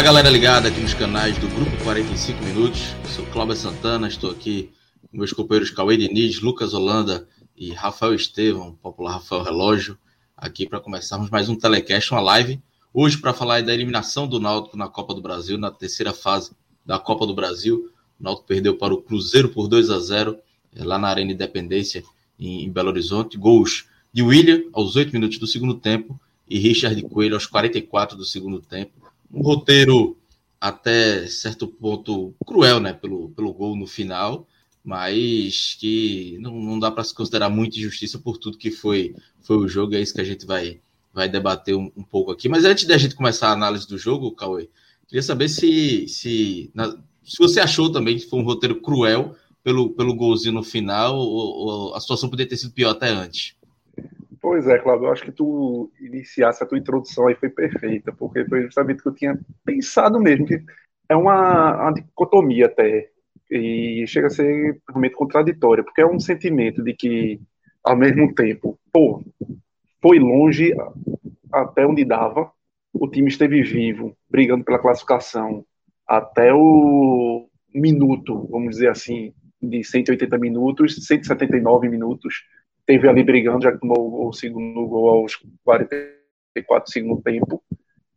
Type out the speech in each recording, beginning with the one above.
Fala galera ligada aqui nos canais do Grupo 45 Minutos. Sou Cláudio Santana, estou aqui com meus companheiros Cauê Diniz, Lucas Holanda e Rafael Estevam, popular Rafael Relógio, aqui para começarmos mais um telecast, uma live. Hoje para falar da eliminação do Náutico na Copa do Brasil, na terceira fase da Copa do Brasil. O Náutico perdeu para o Cruzeiro por 2 a 0 eh, lá na Arena Independência em Belo Horizonte. Gols de William aos 8 minutos do segundo tempo e Richard Coelho aos 44 do segundo tempo um roteiro até certo ponto cruel, né, pelo, pelo gol no final, mas que não, não dá para se considerar muita injustiça por tudo que foi, foi o jogo, é isso que a gente vai, vai debater um, um pouco aqui. Mas antes da gente começar a análise do jogo, Cauê, queria saber se, se, na, se você achou também que foi um roteiro cruel pelo, pelo golzinho no final, ou, ou a situação poderia ter sido pior até antes. Pois é, Cláudio, eu acho que tu iniciasse a tua introdução aí foi perfeita, porque foi justamente o que eu tinha pensado mesmo, que é uma, uma dicotomia até, e chega a ser realmente contraditória, porque é um sentimento de que, ao mesmo tempo, pô, foi longe até onde dava, o time esteve vivo, brigando pela classificação, até o minuto, vamos dizer assim, de 180 minutos, 179 minutos, teve ali brigando, já que tomou o segundo gol aos 44 do segundo tempo,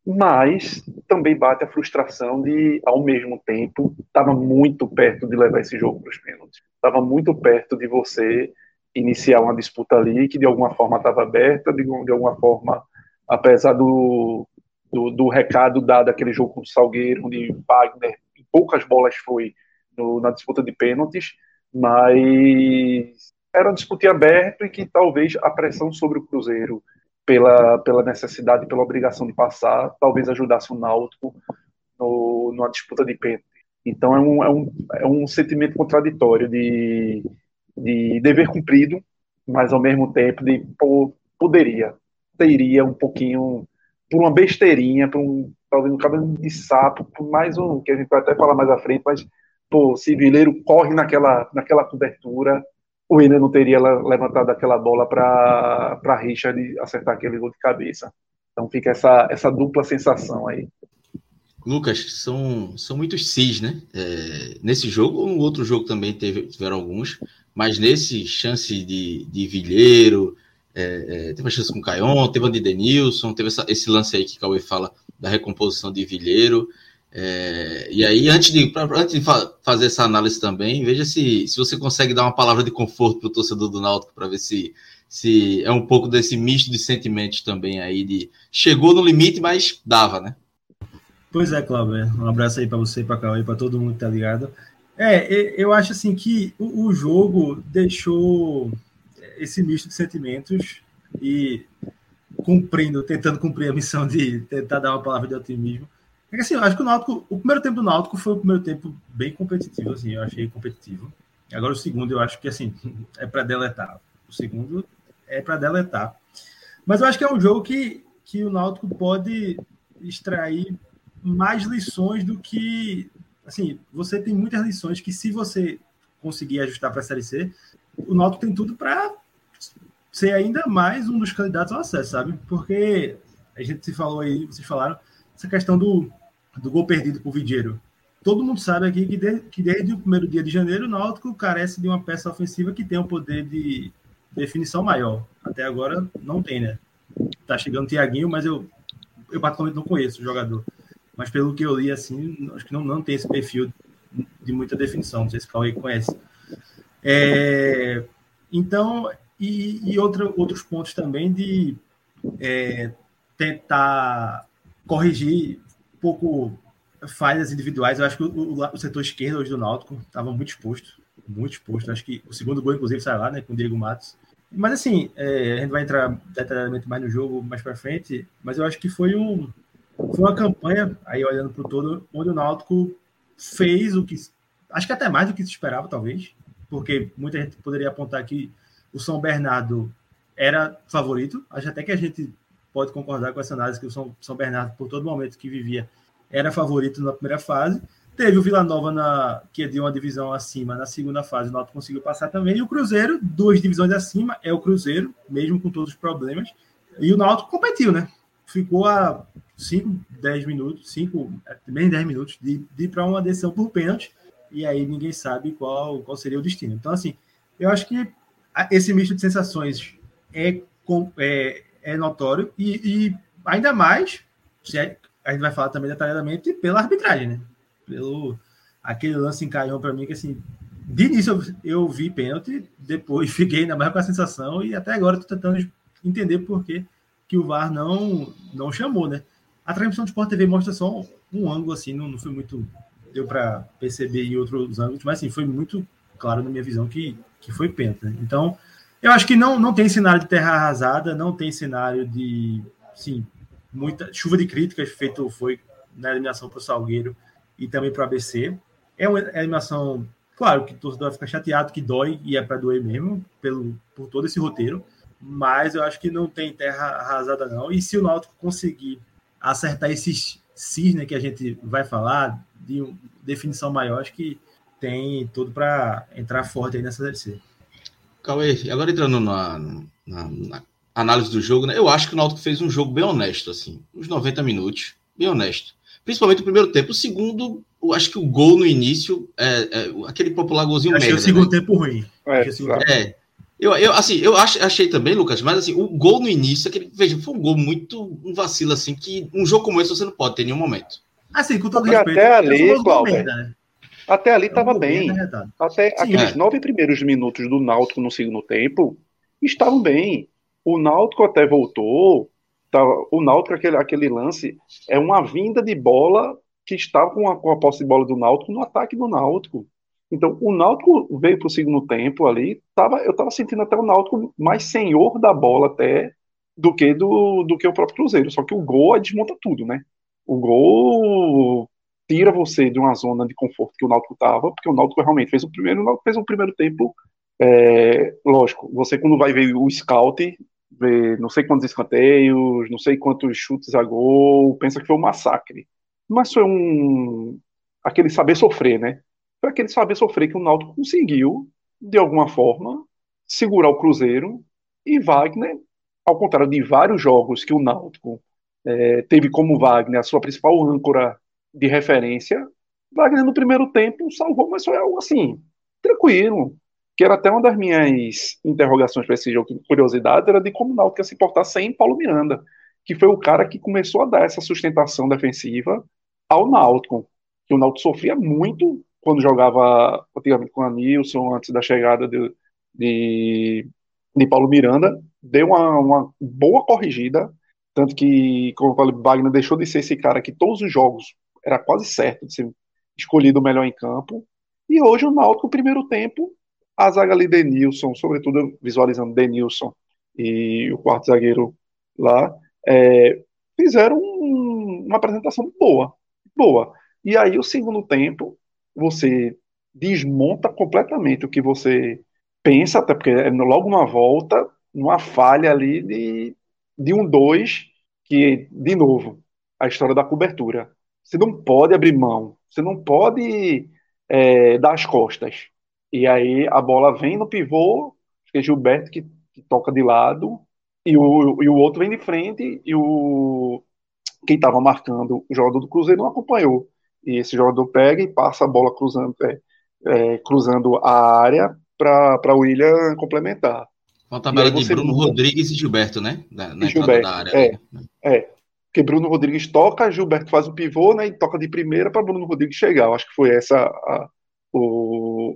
mas também bate a frustração de, ao mesmo tempo, estava muito perto de levar esse jogo para os pênaltis. Estava muito perto de você iniciar uma disputa ali que de alguma forma estava aberta, de, de, alguma forma, apesar do, do, do, recado dado aquele jogo com o Salgueiro, onde Wagner poucas bolas foi no, na disputa de pênaltis, mas era uma disputa aberta e que talvez a pressão sobre o Cruzeiro pela, pela necessidade, pela obrigação de passar, talvez ajudasse o Náutico no, numa disputa de pênalti. Então é um, é um, é um sentimento contraditório de, de dever cumprido, mas ao mesmo tempo de pô, poderia, teria um pouquinho, por uma besteirinha, por um, talvez um cabelo de sapo, por mais um, que a gente vai até falar mais à frente, mas pô, se Vileiro corre naquela, naquela cobertura, o Willian não teria levantado aquela bola para Richard acertar aquele gol de cabeça. Então fica essa, essa dupla sensação aí. Lucas, são, são muitos cis, né? É, nesse jogo, um outro jogo também teve, tiveram alguns, mas nesse chance de, de Vilheiro, é, é, teve a chance com o Caion, teve a de Denilson, teve essa, esse lance aí que o Cauê fala da recomposição de Vilheiro. É, e aí, antes de, pra, antes de fa fazer essa análise também, veja se, se você consegue dar uma palavra de conforto para o torcedor do Náutico para ver se, se é um pouco desse misto de sentimentos também aí de chegou no limite, mas dava, né? Pois é, Cláudio. Um abraço aí para você, para Cauê, para todo mundo que tá ligado. É, eu acho assim que o, o jogo deixou esse misto de sentimentos e cumprindo, tentando cumprir a missão de tentar dar uma palavra de otimismo é que assim, eu acho que o Náutico, o primeiro tempo do Náutico foi o primeiro tempo bem competitivo, assim, eu achei competitivo. Agora o segundo eu acho que assim, é para deletar. O segundo é para deletar. Mas eu acho que é um jogo que, que o Náutico pode extrair mais lições do que assim, você tem muitas lições que se você conseguir ajustar para a Série C, o Náutico tem tudo para ser ainda mais um dos candidatos ao acesso, sabe? Porque a gente se falou aí, vocês falaram essa questão do do gol perdido por Vidieiro. Todo mundo sabe aqui que, de, que desde o primeiro dia de janeiro o Náutico carece de uma peça ofensiva que tem um poder de definição maior. Até agora não tem, né? Tá chegando o Tiaguinho, mas eu, eu particularmente não conheço o jogador. Mas pelo que eu li, assim, acho que não, não tem esse perfil de muita definição. Não sei se o Cauê conhece. É, então, e, e outra, outros pontos também de é, tentar corrigir pouco falhas individuais. Eu acho que o, o, o setor esquerdo hoje do Náutico estava muito exposto, muito exposto. Acho que o segundo gol, inclusive, sai lá, né, com o Diego Matos. Mas assim, é, a gente vai entrar detalhadamente mais no jogo mais para frente, mas eu acho que foi um foi uma campanha aí olhando para o todo onde o Náutico fez o que acho que até mais do que se esperava talvez, porque muita gente poderia apontar que o São Bernardo era favorito. Acho até que a gente pode concordar com essa análise que o São, São Bernardo por todo momento que vivia era favorito na primeira fase. Teve o Vila Nova, na, que é de uma divisão acima, na segunda fase, o Náutico conseguiu passar também. E o Cruzeiro, duas divisões acima, é o Cruzeiro, mesmo com todos os problemas. E o Náutico competiu, né? Ficou a 5, 10 minutos, 5, bem 10 minutos de, de ir para uma decisão por pênalti. E aí ninguém sabe qual, qual seria o destino. Então, assim, eu acho que esse misto de sensações é, é, é notório e, e ainda mais, se é, a gente vai falar também detalhadamente, pela arbitragem, né? Pelo aquele lance encaiou para mim que assim, de início eu, eu vi pênalti, depois fiquei ainda mais com a sensação e até agora estou tentando entender por que, que o VAR não, não chamou, né? A transmissão de Sport TV mostra só um, ângulo assim, não, não foi muito deu para perceber em outros ângulos, mas assim, foi muito claro na minha visão que, que foi pênalti. Né? Então, eu acho que não, não tem cenário de terra arrasada, não tem cenário de, sim, muita chuva de críticas feito foi na eliminação para o Salgueiro e também para o ABC. É uma eliminação, claro, que o torcedor fica chateado, que dói e é para doer mesmo pelo por todo esse roteiro, mas eu acho que não tem terra arrasada não. E se o Náutico conseguir acertar esses cisne que a gente vai falar de definição maior, acho que tem tudo para entrar forte aí nessa DLC. Cauê, agora entrando na, na, na análise do jogo, né? Eu acho que o Náutico fez um jogo bem honesto, assim, uns 90 minutos, bem honesto. Principalmente o primeiro tempo. O segundo, eu acho que o gol no início, é, é aquele popular golzinho Achei merda, o segundo né? tempo ruim. É, é, eu, eu, assim, eu ach, achei também, Lucas, mas assim, o gol no início, aquele, veja, foi um gol muito, um vacilo, assim, que um jogo como esse você não pode ter em nenhum momento. Assim, com todo Porque respeito. Até ali, Cláudio, né? Até ali estava bem. bem até Sim, aqueles é. nove primeiros minutos do Náutico no segundo tempo estavam bem. O Náutico até voltou. Tá, o Náutico, aquele, aquele lance, é uma vinda de bola que estava com a, com a posse de bola do Náutico no ataque do Náutico. Então, o Náutico veio para o segundo tempo ali. Tava, eu estava sentindo até o Náutico mais senhor da bola até do que do, do que o próprio Cruzeiro. Só que o gol desmonta tudo, né? O gol tira você de uma zona de conforto que o Náutico estava, porque o Náutico realmente fez o primeiro, o fez o primeiro tempo. É, lógico, você quando vai ver o scout, vê não sei quantos escanteios, não sei quantos chutes a gol, pensa que foi um massacre. Mas foi um aquele saber sofrer, né? Foi aquele saber sofrer que o Náutico conseguiu, de alguma forma, segurar o Cruzeiro e Wagner, ao contrário de vários jogos que o Náutico é, teve como Wagner a sua principal âncora de referência, Wagner no primeiro tempo salvou, mas foi algo assim, tranquilo. Que era até uma das minhas interrogações para esse jogo, curiosidade, era de como o Náutico ia se portar sem Paulo Miranda, que foi o cara que começou a dar essa sustentação defensiva ao Náutico. Que o Náutico sofria muito quando jogava antigamente com a Nilson, antes da chegada de, de, de Paulo Miranda, deu uma, uma boa corrigida, tanto que, como eu falei, Wagner deixou de ser esse cara que todos os jogos era quase certo de ser escolhido o melhor em campo. E hoje o Náutico, primeiro tempo, a zaga ali, Denilson, sobretudo visualizando Denilson e o quarto zagueiro lá, é, fizeram um, uma apresentação boa, boa. E aí o segundo tempo, você desmonta completamente o que você pensa, até porque é logo uma volta, numa falha ali de, de um dois, que, de novo, a história da cobertura. Você não pode abrir mão, você não pode é, dar as costas. E aí a bola vem no pivô, que é Gilberto que, que toca de lado, e o, e o outro vem de frente, e o quem estava marcando o jogador do Cruzeiro não acompanhou. E esse jogador pega e passa a bola cruzando, é, é, cruzando a área para o William complementar. Uma tabela de Bruno Rodrigues e Gilberto, né? Na, na Gilberto, da área. É, é porque Bruno Rodrigues toca, Gilberto faz o pivô, né, e toca de primeira para Bruno Rodrigues chegar. Eu acho que foi essa a,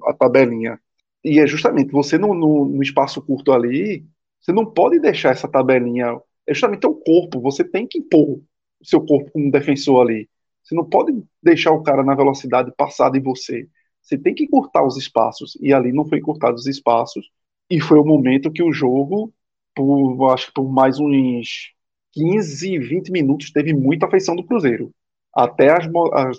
a tabelinha. E é justamente você no, no, no, espaço curto ali, você não pode deixar essa tabelinha é justamente o corpo. Você tem que impor o seu corpo como defensor ali. Você não pode deixar o cara na velocidade passada em você. Você tem que cortar os espaços. E ali não foi cortado os espaços. E foi o momento que o jogo, por acho que por mais uns 15, 20 minutos, teve muita afeição do Cruzeiro. Até, as,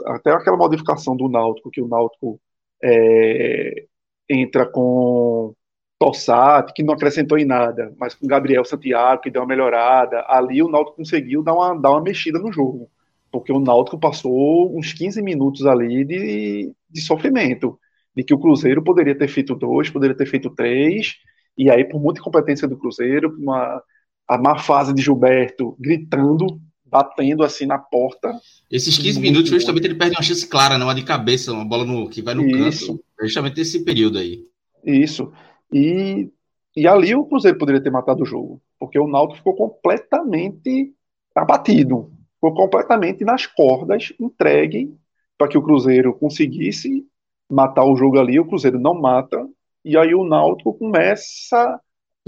até aquela modificação do Náutico, que o Náutico é, entra com Tossati, que não acrescentou em nada, mas com Gabriel Santiago, que deu uma melhorada. Ali o Náutico conseguiu dar uma, dar uma mexida no jogo, porque o Náutico passou uns 15 minutos ali de, de sofrimento, de que o Cruzeiro poderia ter feito dois, poderia ter feito três, e aí por muita incompetência do Cruzeiro, uma, a má fase de Gilberto gritando, batendo assim na porta. Esses 15 minutos, justamente, ele perde uma chance clara, não uma de cabeça, uma bola no, que vai no Isso. canto. Justamente esse período aí. Isso. E, e ali o Cruzeiro poderia ter matado o jogo, porque o Náutico ficou completamente abatido, ficou completamente nas cordas, entregue para que o Cruzeiro conseguisse matar o jogo ali. O Cruzeiro não mata, e aí o Náutico começa,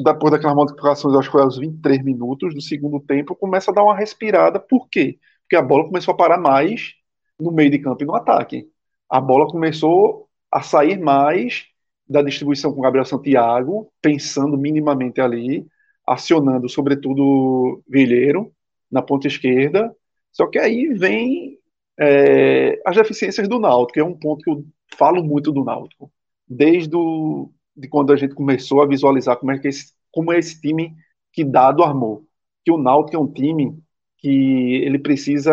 depois daquelas modificações, acho que foi aos 23 minutos do segundo tempo, começa a dar uma respirada. Por quê? Porque a bola começou a parar mais no meio de campo e no ataque. A bola começou a sair mais da distribuição com Gabriel Santiago, pensando minimamente ali, acionando sobretudo Vilheiro na ponta esquerda. Só que aí vem é, as deficiências do Náutico, que é um ponto que eu falo muito do Náutico. Desde o, de quando a gente começou a visualizar como é, que esse, como é esse time que dado armou. Que o Náutico é um time que ele precisa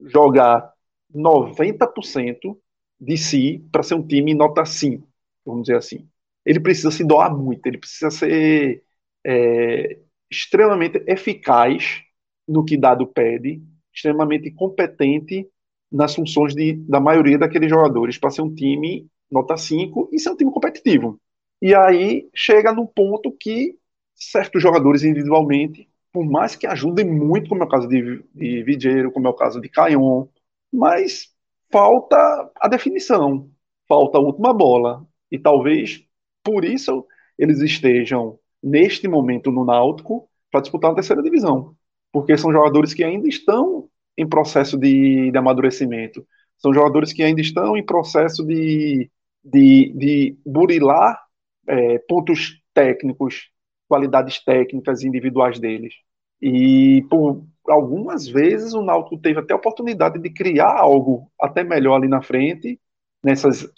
jogar 90% de si para ser um time nota 5 vamos dizer assim. Ele precisa se doar muito, ele precisa ser é, extremamente eficaz no que dado pede, extremamente competente nas funções de, da maioria daqueles jogadores para ser um time nota 5 e ser um time competitivo. E aí chega no ponto que certos jogadores individualmente, por mais que ajudem muito, como é o caso de, de Vigeiro, como é o caso de Caion, mas falta a definição, falta a última bola, e talvez por isso eles estejam neste momento no Náutico para disputar a terceira divisão, porque são jogadores que ainda estão em processo de, de amadurecimento, são jogadores que ainda estão em processo de, de, de burilar é, pontos técnicos, qualidades técnicas individuais deles. E por algumas vezes o Náutico teve até a oportunidade de criar algo até melhor ali na frente, nessas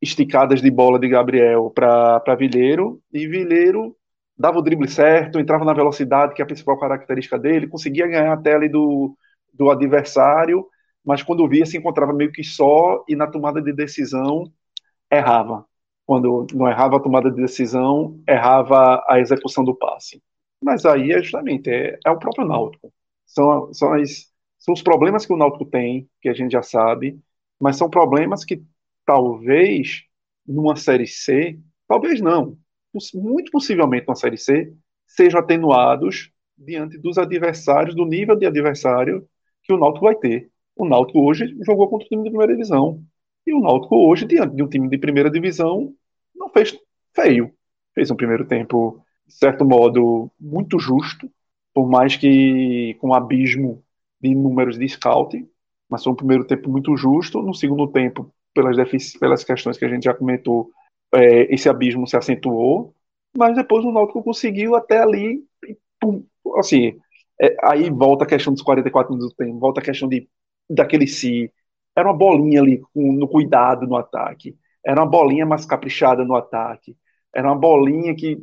esticadas de bola de Gabriel para Vilheiro, e Vilheiro dava o drible certo, entrava na velocidade, que é a principal característica dele, conseguia ganhar a tela do, do adversário, mas quando via se encontrava meio que só e na tomada de decisão errava. Quando não errava a tomada de decisão, errava a execução do passe. Mas aí é justamente é, é o próprio Náutico. São, são, as, são os problemas que o Náutico tem, que a gente já sabe, mas são problemas que talvez numa série C, talvez não, muito possivelmente numa série C, sejam atenuados diante dos adversários, do nível de adversário que o Náutico vai ter. O Náutico hoje jogou contra o time de primeira divisão. E o Náutico hoje, diante de um time de primeira divisão, não fez feio. Fez um primeiro tempo, de certo modo, muito justo, por mais que com um abismo de números de scout, mas foi um primeiro tempo muito justo. No segundo tempo, pelas, pelas questões que a gente já comentou, é, esse abismo se acentuou, mas depois o Náutico conseguiu até ali, pum, assim, é, aí volta a questão dos 44 minutos do tempo, volta a questão de, daquele si, era uma bolinha ali com, no cuidado no ataque, era uma bolinha mais caprichada no ataque, era uma bolinha que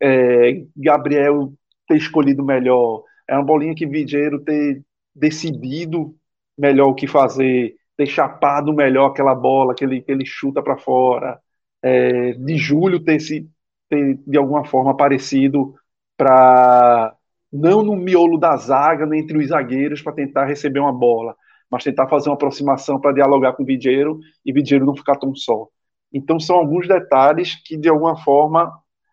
é, Gabriel ter escolhido melhor, era uma bolinha que Vigeiro ter decidido melhor o que fazer, ter chapado melhor aquela bola que ele, que ele chuta para fora, é, de Júlio ter, se, ter de alguma forma aparecido para não no miolo da zaga, nem entre os zagueiros para tentar receber uma bola, mas tentar fazer uma aproximação para dialogar com o Vidieiro e Vidieiro não ficar tão só. Então são alguns detalhes que de alguma forma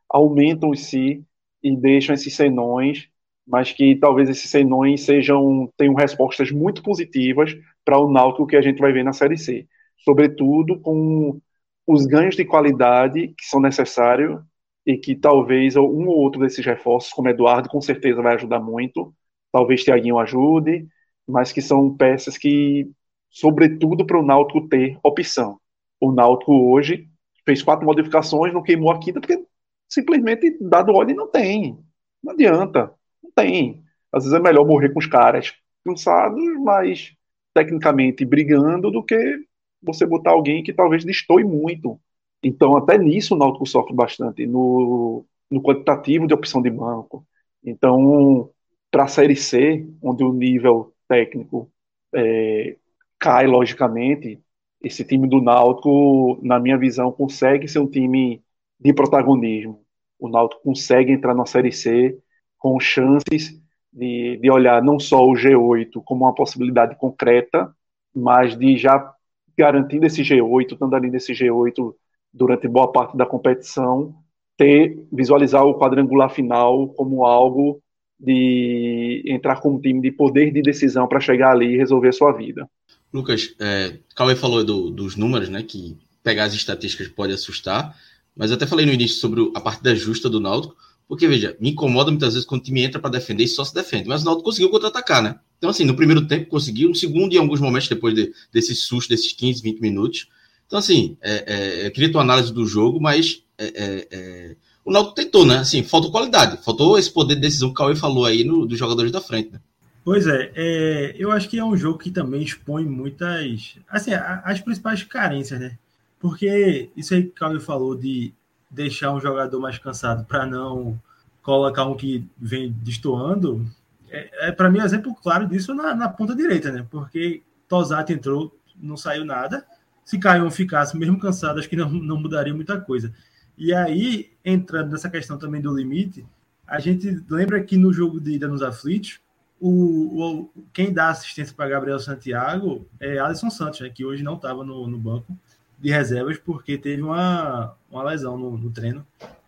aumentam em si e deixam esses senões mas que talvez esses senões sejam tenham respostas muito positivas para o Náutico que a gente vai ver na Série C, sobretudo com os ganhos de qualidade que são necessários e que talvez um ou outro desses reforços, como Eduardo, com certeza vai ajudar muito, talvez Thiaguinho ajude, mas que são peças que, sobretudo para o Náutico ter opção. O Náutico hoje fez quatro modificações, não queimou a quinta, porque simplesmente dado ordem não tem. Não adianta, não tem. Às vezes é melhor morrer com os caras cansados, mas tecnicamente brigando, do que você botar alguém que talvez destoie muito. Então, até nisso o Náutico sofre bastante, no, no quantitativo de opção de banco. Então, para a Série C, onde o nível técnico é, cai logicamente, esse time do Náutico, na minha visão, consegue ser um time de protagonismo. O Náutico consegue entrar na Série C com chances de, de olhar não só o G8 como uma possibilidade concreta, mas de já garantindo esse G8, estando ali nesse G8 durante boa parte da competição, ter visualizar o quadrangular final como algo de entrar com um time de poder de decisão para chegar ali e resolver a sua vida. Lucas, é, Cauê falou do, dos números, né? Que pegar as estatísticas pode assustar, mas eu até falei no início sobre a partida justa do Náutico, porque, veja, me incomoda muitas vezes quando o time entra para defender e só se defende, mas o Náutico conseguiu contra-atacar, né? Então, assim, no primeiro tempo conseguiu, no segundo e em alguns momentos depois de, desse susto, desses 15, 20 minutos. Então, assim, é, é, eu queria tua análise do jogo, mas é, é, é, o Náutico tentou, né? Assim, faltou qualidade, faltou esse poder de decisão que o Cauê falou aí no, dos jogadores da frente, né? Pois é, é, eu acho que é um jogo que também expõe muitas, assim, as principais carências, né? Porque isso aí que o Cauê falou de deixar um jogador mais cansado para não colocar um que vem destoando, é, é para mim um exemplo claro disso na, na, ponta direita, né? Porque Tosati entrou, não saiu nada. Se Caion ficasse mesmo cansado, acho que não, não mudaria muita coisa. E aí, entrando nessa questão também do limite, a gente lembra que no jogo de ida nos aflitos, o, o, quem dá assistência para Gabriel Santiago é Alisson Santos, né, que hoje não estava no, no, banco de reservas porque teve uma, uma lesão no, no treino,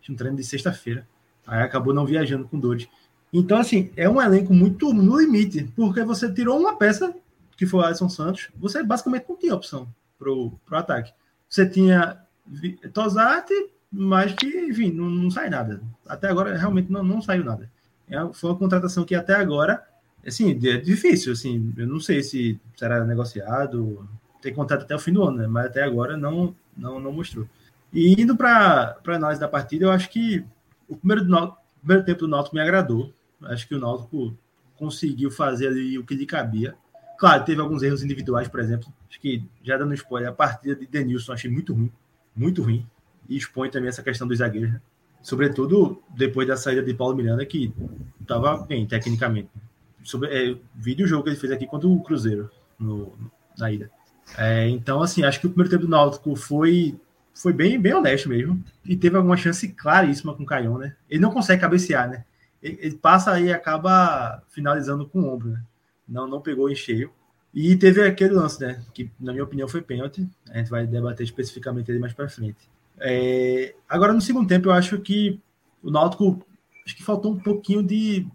um treino de sexta-feira. Aí acabou não viajando com dores. Então, assim, é um elenco muito no limite, porque você tirou uma peça, que foi o Alisson Santos, você basicamente não tinha opção para o ataque. Você tinha Tosati, mas que, enfim, não, não sai nada. Até agora, realmente, não, não saiu nada. É, foi uma contratação que até agora assim, é difícil, assim, eu não sei se será negociado, tem contrato até o fim do ano, né? mas até agora não, não, não mostrou. E indo para a análise da partida, eu acho que o primeiro, do primeiro tempo do Náutico me agradou. Acho que o Náutico conseguiu fazer ali o que lhe cabia. Claro, teve alguns erros individuais, por exemplo. Acho que, já dando spoiler, a partida de Denilson achei muito ruim, muito ruim. E expõe também essa questão dos zagueiros? Sobretudo depois da saída de Paulo Miranda, que estava bem tecnicamente sobre é, jogo que ele fez aqui contra o Cruzeiro no, na ida. É, então, assim, acho que o primeiro tempo do Náutico foi foi bem, bem honesto mesmo. E teve alguma chance claríssima com o Caion, né? Ele não consegue cabecear, né? Ele, ele passa e acaba finalizando com o ombro, né? Não, não pegou em cheio. E teve aquele lance, né? Que, na minha opinião, foi pênalti. A gente vai debater especificamente ele mais para frente. É, agora, no segundo tempo, eu acho que o Náutico acho que faltou um pouquinho de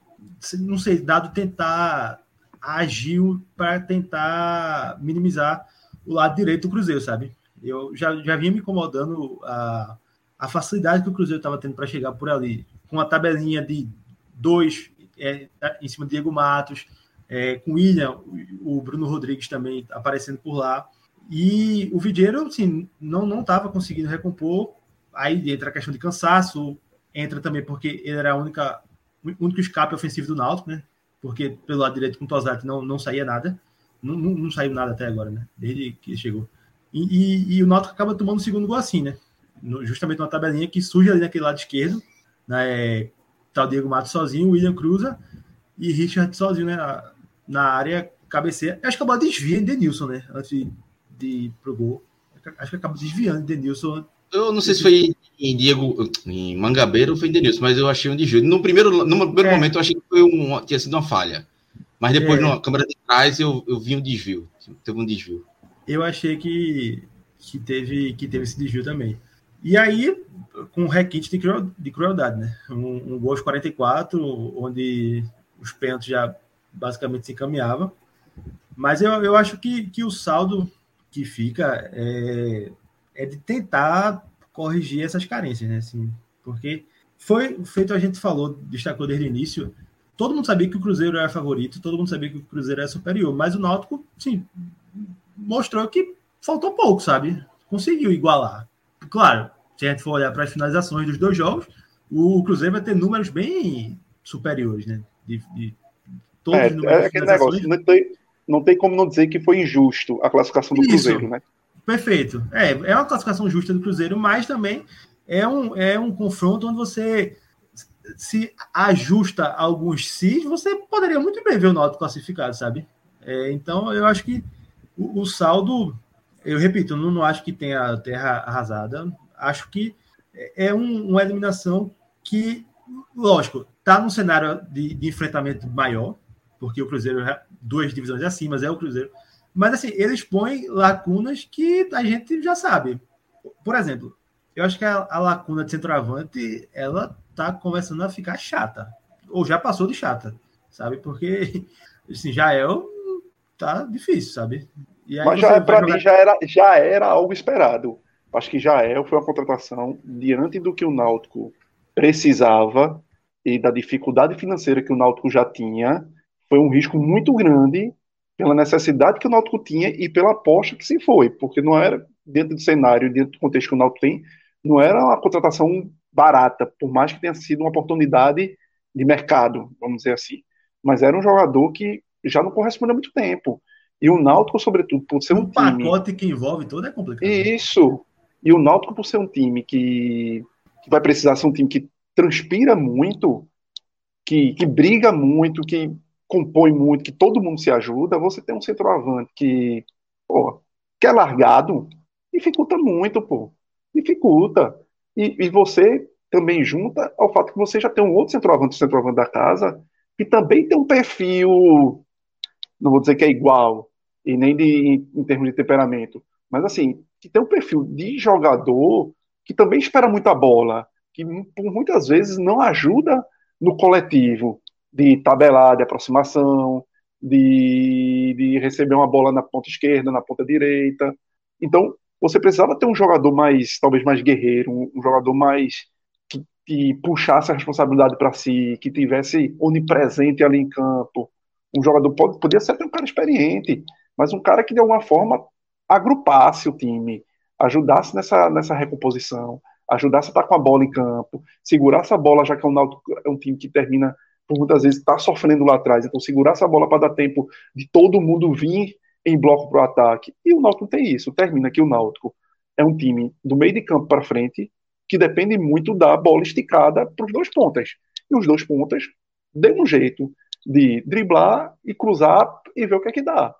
não sei, dado tentar agir para tentar minimizar o lado direito do Cruzeiro, sabe? Eu já, já vinha me incomodando a, a facilidade que o Cruzeiro estava tendo para chegar por ali, com a tabelinha de dois é, em cima de Diego Matos, é, com o William, o Bruno Rodrigues também aparecendo por lá. E o Vidieiro, assim, não estava conseguindo recompor. Aí entra a questão de cansaço, entra também porque ele era a única o único escape ofensivo do Náutico, né? Porque pelo lado direito com o não, não saía nada. Não, não, não, saiu nada até agora, né? Desde que chegou. E, e, e o Náutico acaba tomando o segundo gol assim, né? No, justamente uma tabelinha que surge ali naquele lado esquerdo. Né? Tá o Diego Matos sozinho, o William Cruza e Richard sozinho, né? Na, na área cabeceira. Acho que acabou desvia em Denilson, né? Antes de, de pro gol. Acho que acabou desviando Denilson. Eu não sei se foi em Diego, em Mangabeira foi em Denilson, mas eu achei um desvio. No primeiro, no primeiro é. momento eu achei que foi um, tinha sido uma falha. Mas depois, é. na câmera de trás, eu, eu vi um desvio. Teve um desvio. Eu achei que, que, teve, que teve esse desvio também. E aí, com um requinte de, cruel, de crueldade, né? Um, um gol aos 44, onde os pênaltis já basicamente se encaminhavam. Mas eu, eu acho que, que o saldo que fica é, é de tentar corrigir essas carências, né? Assim, porque foi feito, a gente falou, destacou desde o início, todo mundo sabia que o Cruzeiro era favorito, todo mundo sabia que o Cruzeiro era superior, mas o Náutico, sim, mostrou que faltou pouco, sabe? Conseguiu igualar. Claro, se a gente for olhar para as finalizações dos dois jogos, o Cruzeiro vai ter números bem superiores, né? De, de todos é, os números é aquele negócio, não tem, não tem como não dizer que foi injusto a classificação do Isso. Cruzeiro, né? Perfeito. É, é uma classificação justa do Cruzeiro, mas também é um, é um confronto onde você se ajusta alguns si, você poderia muito bem ver o Náutico classificado, sabe? É, então, eu acho que o, o, saldo, eu repito, não, não acho que tenha terra arrasada, acho que é um, uma eliminação que, lógico, está num cenário de, de, enfrentamento maior, porque o Cruzeiro é duas divisões acima, mas é o Cruzeiro. Mas assim, eles põem lacunas que a gente já sabe. Por exemplo, eu acho que a, a lacuna de centroavante, ela tá começando a ficar chata. Ou já passou de chata, sabe? Porque assim, já é tá difícil, sabe? Mas já, para jogar... mim já era, já era algo esperado. Acho que já é, foi uma contratação diante do que o Náutico precisava e da dificuldade financeira que o Náutico já tinha, foi um risco muito grande pela necessidade que o Náutico tinha e pela aposta que se foi, porque não era dentro do cenário, dentro do contexto que o Náutico tem, não era uma contratação barata, por mais que tenha sido uma oportunidade de mercado, vamos dizer assim. Mas era um jogador que já não corresponde há muito tempo. E o Náutico, sobretudo, por ser um, um time... pacote que envolve tudo é complicado. Isso. E o Náutico, por ser um time que, que vai precisar ser um time que transpira muito, que, que briga muito, que compõe muito, que todo mundo se ajuda, você tem um centroavante que, pô, que é largado, dificulta muito, pô. Dificulta. E, e você também junta ao fato que você já tem um outro centroavante, o centroavante da casa, que também tem um perfil, não vou dizer que é igual, e nem de, em, em termos de temperamento, mas assim, que tem um perfil de jogador que também espera muita bola, que por muitas vezes não ajuda no coletivo de tabelar, de aproximação, de, de receber uma bola na ponta esquerda, na ponta direita. Então, você precisava ter um jogador mais, talvez mais guerreiro, um, um jogador mais que, que, puxasse a responsabilidade para si, que tivesse onipresente ali em campo. Um jogador pode, podia ser até um cara experiente, mas um cara que de alguma forma agrupasse o time, ajudasse nessa, nessa recomposição, ajudasse a estar com a bola em campo, segurar essa bola, já que é um, é um time que termina, por muitas vezes, está sofrendo lá atrás. Então, segurar essa bola para dar tempo de todo mundo vir em bloco para o ataque. E o Náutico tem isso. Termina que o Náutico é um time do meio de campo para frente que depende muito da bola esticada para os dois pontas. E os dois pontas dêem um jeito de driblar e cruzar e ver o que é que dá.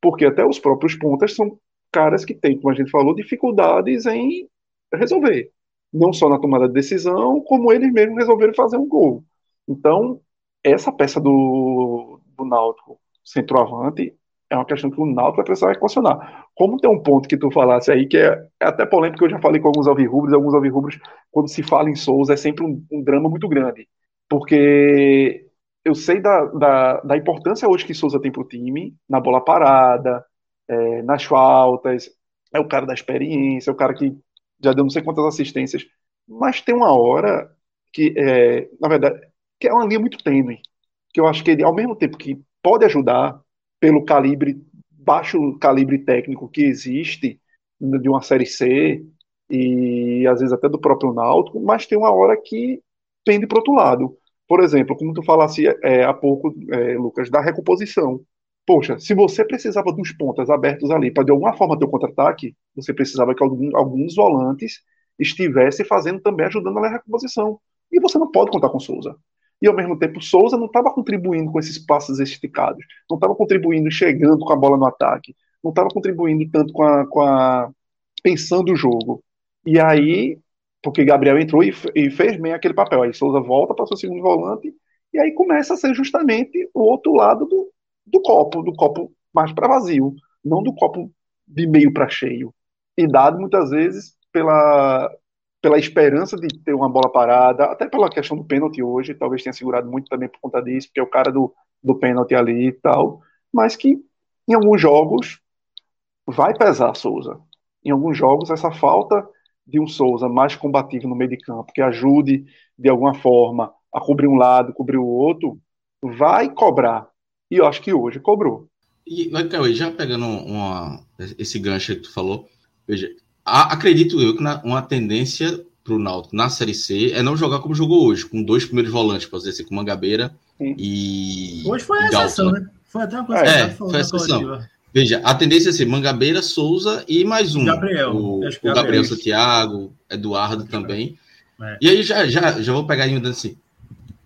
Porque até os próprios pontas são caras que têm, como a gente falou, dificuldades em resolver. Não só na tomada de decisão, como eles mesmos resolveram fazer um gol. Então, essa peça do, do Náutico, centroavante, é uma questão que o Náutico vai precisar equacionar. Como tem um ponto que tu falasse aí, que é, é até polêmico, que eu já falei com alguns alvirrubros, alguns alvirrubros, quando se fala em Souza, é sempre um, um drama muito grande. Porque eu sei da, da, da importância hoje que Souza tem para o time, na bola parada, é, nas faltas, é o cara da experiência, é o cara que já deu não sei quantas assistências, mas tem uma hora que, é, na verdade, que é uma linha muito tênue, que eu acho que ele, ao mesmo tempo que pode ajudar pelo calibre, baixo calibre técnico que existe de uma Série C, e às vezes até do próprio Náutico, mas tem uma hora que pende para outro lado. Por exemplo, como tu falasse é, há pouco, é, Lucas, da recomposição. Poxa, se você precisava dos pontas abertos ali para de alguma forma ter o um contra-ataque, você precisava que algum, alguns volantes estivessem fazendo também, ajudando na recomposição. E você não pode contar com Souza. E ao mesmo tempo, Souza não estava contribuindo com esses passos esticados, não estava contribuindo chegando com a bola no ataque, não estava contribuindo tanto com a, com a. pensando o jogo. E aí, porque Gabriel entrou e, e fez bem aquele papel. Aí Souza volta para o seu segundo volante, e aí começa a ser justamente o outro lado do, do copo, do copo mais para vazio, não do copo de meio para cheio. E dado muitas vezes pela, pela esperança de ter uma bola parada, até pela questão do pênalti hoje, talvez tenha segurado muito também por conta disso, porque é o cara do, do pênalti ali e tal, mas que em alguns jogos vai pesar Souza. Em alguns jogos, essa falta de um Souza mais combativo no meio de campo, que ajude de alguma forma a cobrir um lado, cobrir o outro, vai cobrar. E eu acho que hoje cobrou. E, Cauê, já pegando uma, esse gancho que tu falou, veja, acredito eu que na, uma tendência para o Náutico na Série C é não jogar como jogou hoje, com dois primeiros volantes, para dizer assim, com Mangabeira Sim. e. Hoje foi a exceção, né? Foi até uma coisa é, que foi a exceção. Veja, a tendência é ser Mangabeira, Souza e mais um. Gabriel. O, o Gabriel, Gabriel Santiago, Eduardo também. É. E aí já, já, já vou pegar ainda assim.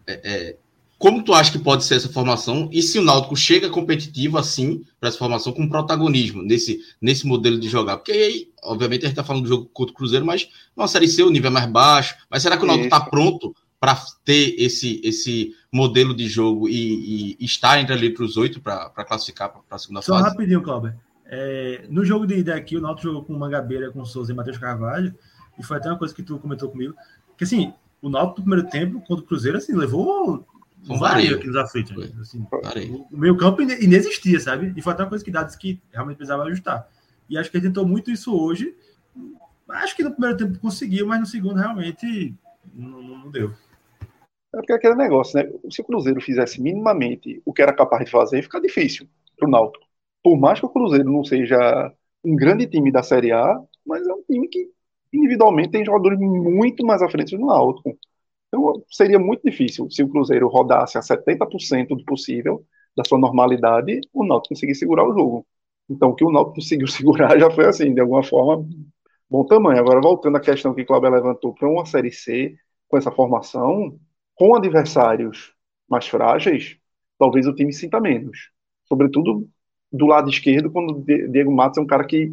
É, é, como tu acha que pode ser essa formação? E se o Náutico chega competitivo assim para essa formação com protagonismo nesse, nesse modelo de jogar? Porque aí, obviamente, a gente está falando do jogo contra o Cruzeiro, mas numa série C o nível é mais baixo. Mas será que o Náutico está pronto para ter esse, esse modelo de jogo e, e estar entre ali para os oito para classificar para a segunda Só fase? Só rapidinho, Cláudio. É, no jogo de daqui, o Náutico jogou com Mangabeira, com Souza e Matheus Carvalho, e foi até uma coisa que tu comentou comigo, que assim, o Náutico no primeiro tempo contra o Cruzeiro assim, levou um vario aqui nos aflitos. Né? Assim, o meio campo inexistia, sabe? E foi até uma coisa que dados que realmente precisava ajustar. E acho que ele tentou muito isso hoje. Acho que no primeiro tempo conseguiu, mas no segundo realmente não, não deu. É porque é aquele negócio, né? Se o Cruzeiro fizesse minimamente o que era capaz de fazer, fica difícil para o Náutico. Por mais que o Cruzeiro não seja um grande time da Série A, mas é um time que individualmente tem jogadores muito mais à frente do Náutico. Então seria muito difícil se o Cruzeiro rodasse a 70% do possível da sua normalidade, o Náutico conseguir segurar o jogo. Então o que o Náutico conseguiu segurar já foi assim, de alguma forma, bom tamanho. Agora voltando à questão que o Cláudio levantou para uma Série C com essa formação, com adversários mais frágeis, talvez o time sinta menos. Sobretudo do lado esquerdo, quando Diego Matos é um cara que,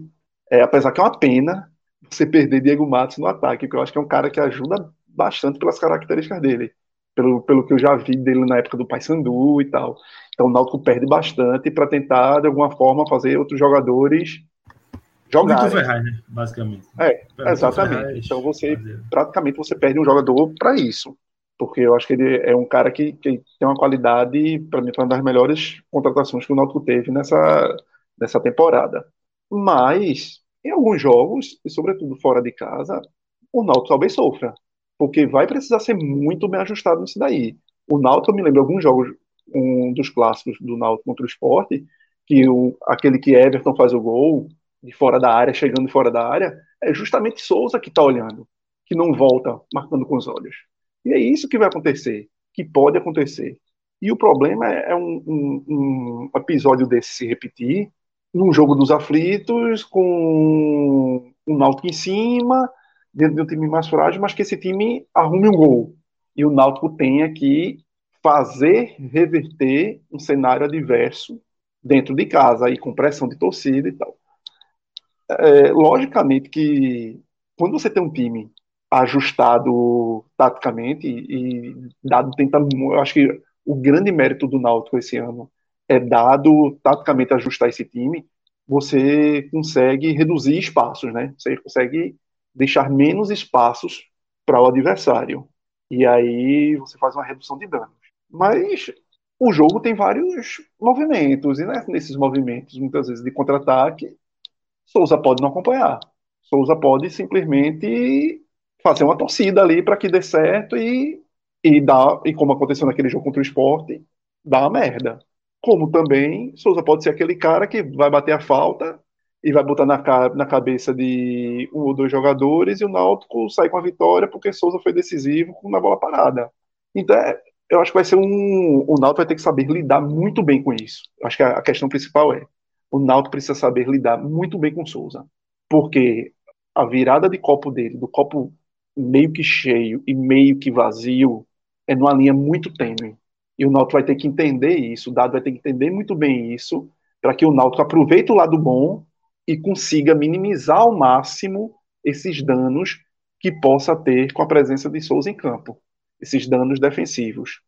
é, apesar que é uma pena você perder Diego Matos no ataque, porque eu acho que é um cara que ajuda bastante pelas características dele, pelo, pelo que eu já vi dele na época do Paysandu e tal. Então o Náutico perde bastante para tentar, de alguma forma, fazer outros jogadores jogarem. Ferraz, né? Basicamente. É, exatamente. Ferraz, então você, fazer. praticamente, você perde um jogador para isso porque eu acho que ele é um cara que, que tem uma qualidade, para mim, foi uma das melhores contratações que o Náutico teve nessa, nessa temporada. Mas, em alguns jogos, e sobretudo fora de casa, o Náutico talvez sofra, porque vai precisar ser muito bem ajustado nisso daí. O Náutico, eu me lembro alguns jogos, um dos clássicos do Náutico contra o Esporte, que o, aquele que Everton faz o gol, de fora da área, chegando fora da área, é justamente Souza que está olhando, que não volta marcando com os olhos. E é isso que vai acontecer, que pode acontecer. E o problema é, é um, um, um episódio desse se repetir num jogo dos aflitos, com um Náutico em cima, dentro de um time mais frágil, mas que esse time arrume um gol. E o Náutico tenha que fazer reverter um cenário adverso dentro de casa, aí com pressão de torcida e tal. É, logicamente que quando você tem um time ajustado taticamente e, e dado tenta, eu acho que o grande mérito do Náutico esse ano é dado taticamente ajustar esse time, você consegue reduzir espaços, né? Você consegue deixar menos espaços para o adversário. E aí você faz uma redução de danos. Mas o jogo tem vários movimentos, e né, nesses movimentos, muitas vezes de contra-ataque, Souza pode não acompanhar. Souza pode simplesmente fazer uma torcida ali para que dê certo e, e dar, e como aconteceu naquele jogo contra o esporte, dá uma merda. Como também Souza pode ser aquele cara que vai bater a falta e vai botar na, na cabeça de um ou dois jogadores e o Náutico sai com a vitória porque Souza foi decisivo na bola parada. Então, é, eu acho que vai ser um. O Náutico vai ter que saber lidar muito bem com isso. Eu acho que a, a questão principal é: o Náutico precisa saber lidar muito bem com Souza. Porque a virada de copo dele, do copo meio que cheio e meio que vazio é numa linha muito tênue. E o Náutico vai ter que entender isso, o Dado vai ter que entender muito bem isso, para que o Náutico aproveite o lado bom e consiga minimizar ao máximo esses danos que possa ter com a presença de Souza em campo, esses danos defensivos.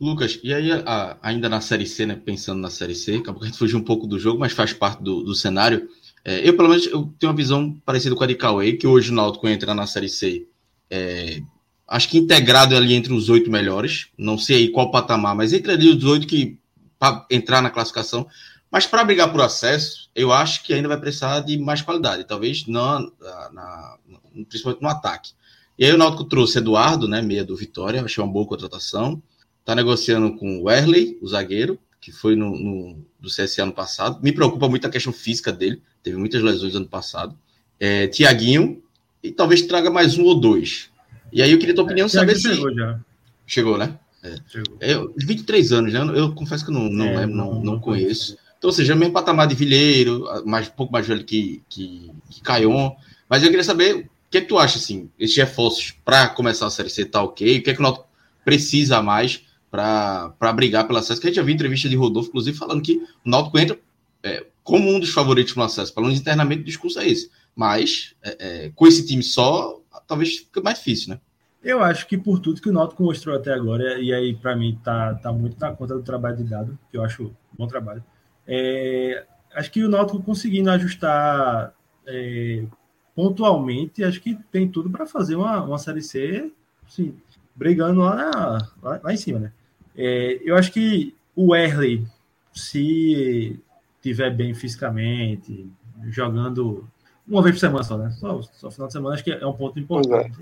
Lucas, e aí a, ainda na Série C, né, pensando na Série C, acabou que a gente fugiu um pouco do jogo, mas faz parte do, do cenário. É, eu, pelo menos, eu tenho uma visão parecida com a de Cauê, que hoje o Náutico entra na Série C é, acho que integrado ali entre os oito melhores. Não sei aí qual patamar, mas entre ali os oito que para entrar na classificação. Mas para brigar por acesso, eu acho que ainda vai precisar de mais qualidade, talvez não, na, na, principalmente no ataque. E aí o Náutico trouxe Eduardo, né, meia do Vitória, achei uma boa contratação. tá negociando com o Werley, o zagueiro, que foi no, no do CSA ano passado. Me preocupa muito a questão física dele, teve muitas lesões ano passado. É, Tiaguinho, e talvez traga mais um ou dois. E aí eu queria tua opinião é, saber se. Chegou já. Chegou, né? É. Chegou. É, 23 anos, né? Eu confesso que não, não, é, lembro, não, não, não conheço. Então, ou seja, mesmo patamar de Vilheiro, mais, um pouco mais velho que, que, que Caion. Mas eu queria saber o que, é que tu acha, assim, esses reforços para começar a Série C tá ok? O que é que o Náutico precisa mais para brigar pelo acesso? Que a gente já viu entrevista de Rodolfo, inclusive, falando que o Náutico entra é, como um dos favoritos no acesso. Pelo menos internamente o discurso é esse. Mas, é, é, com esse time só, talvez fique mais difícil, né? Eu acho que por tudo que o Náutico mostrou até agora, e aí para mim tá, tá muito na conta do trabalho de dado, que eu acho bom trabalho. É, acho que o Náutico conseguindo ajustar é, pontualmente, acho que tem tudo para fazer uma, uma Série C, assim, brigando lá, na, lá, lá, em cima, né? É, eu acho que o Erley, se tiver bem fisicamente, jogando uma vez por semana só, né? Só, só final de semana, acho que é um ponto importante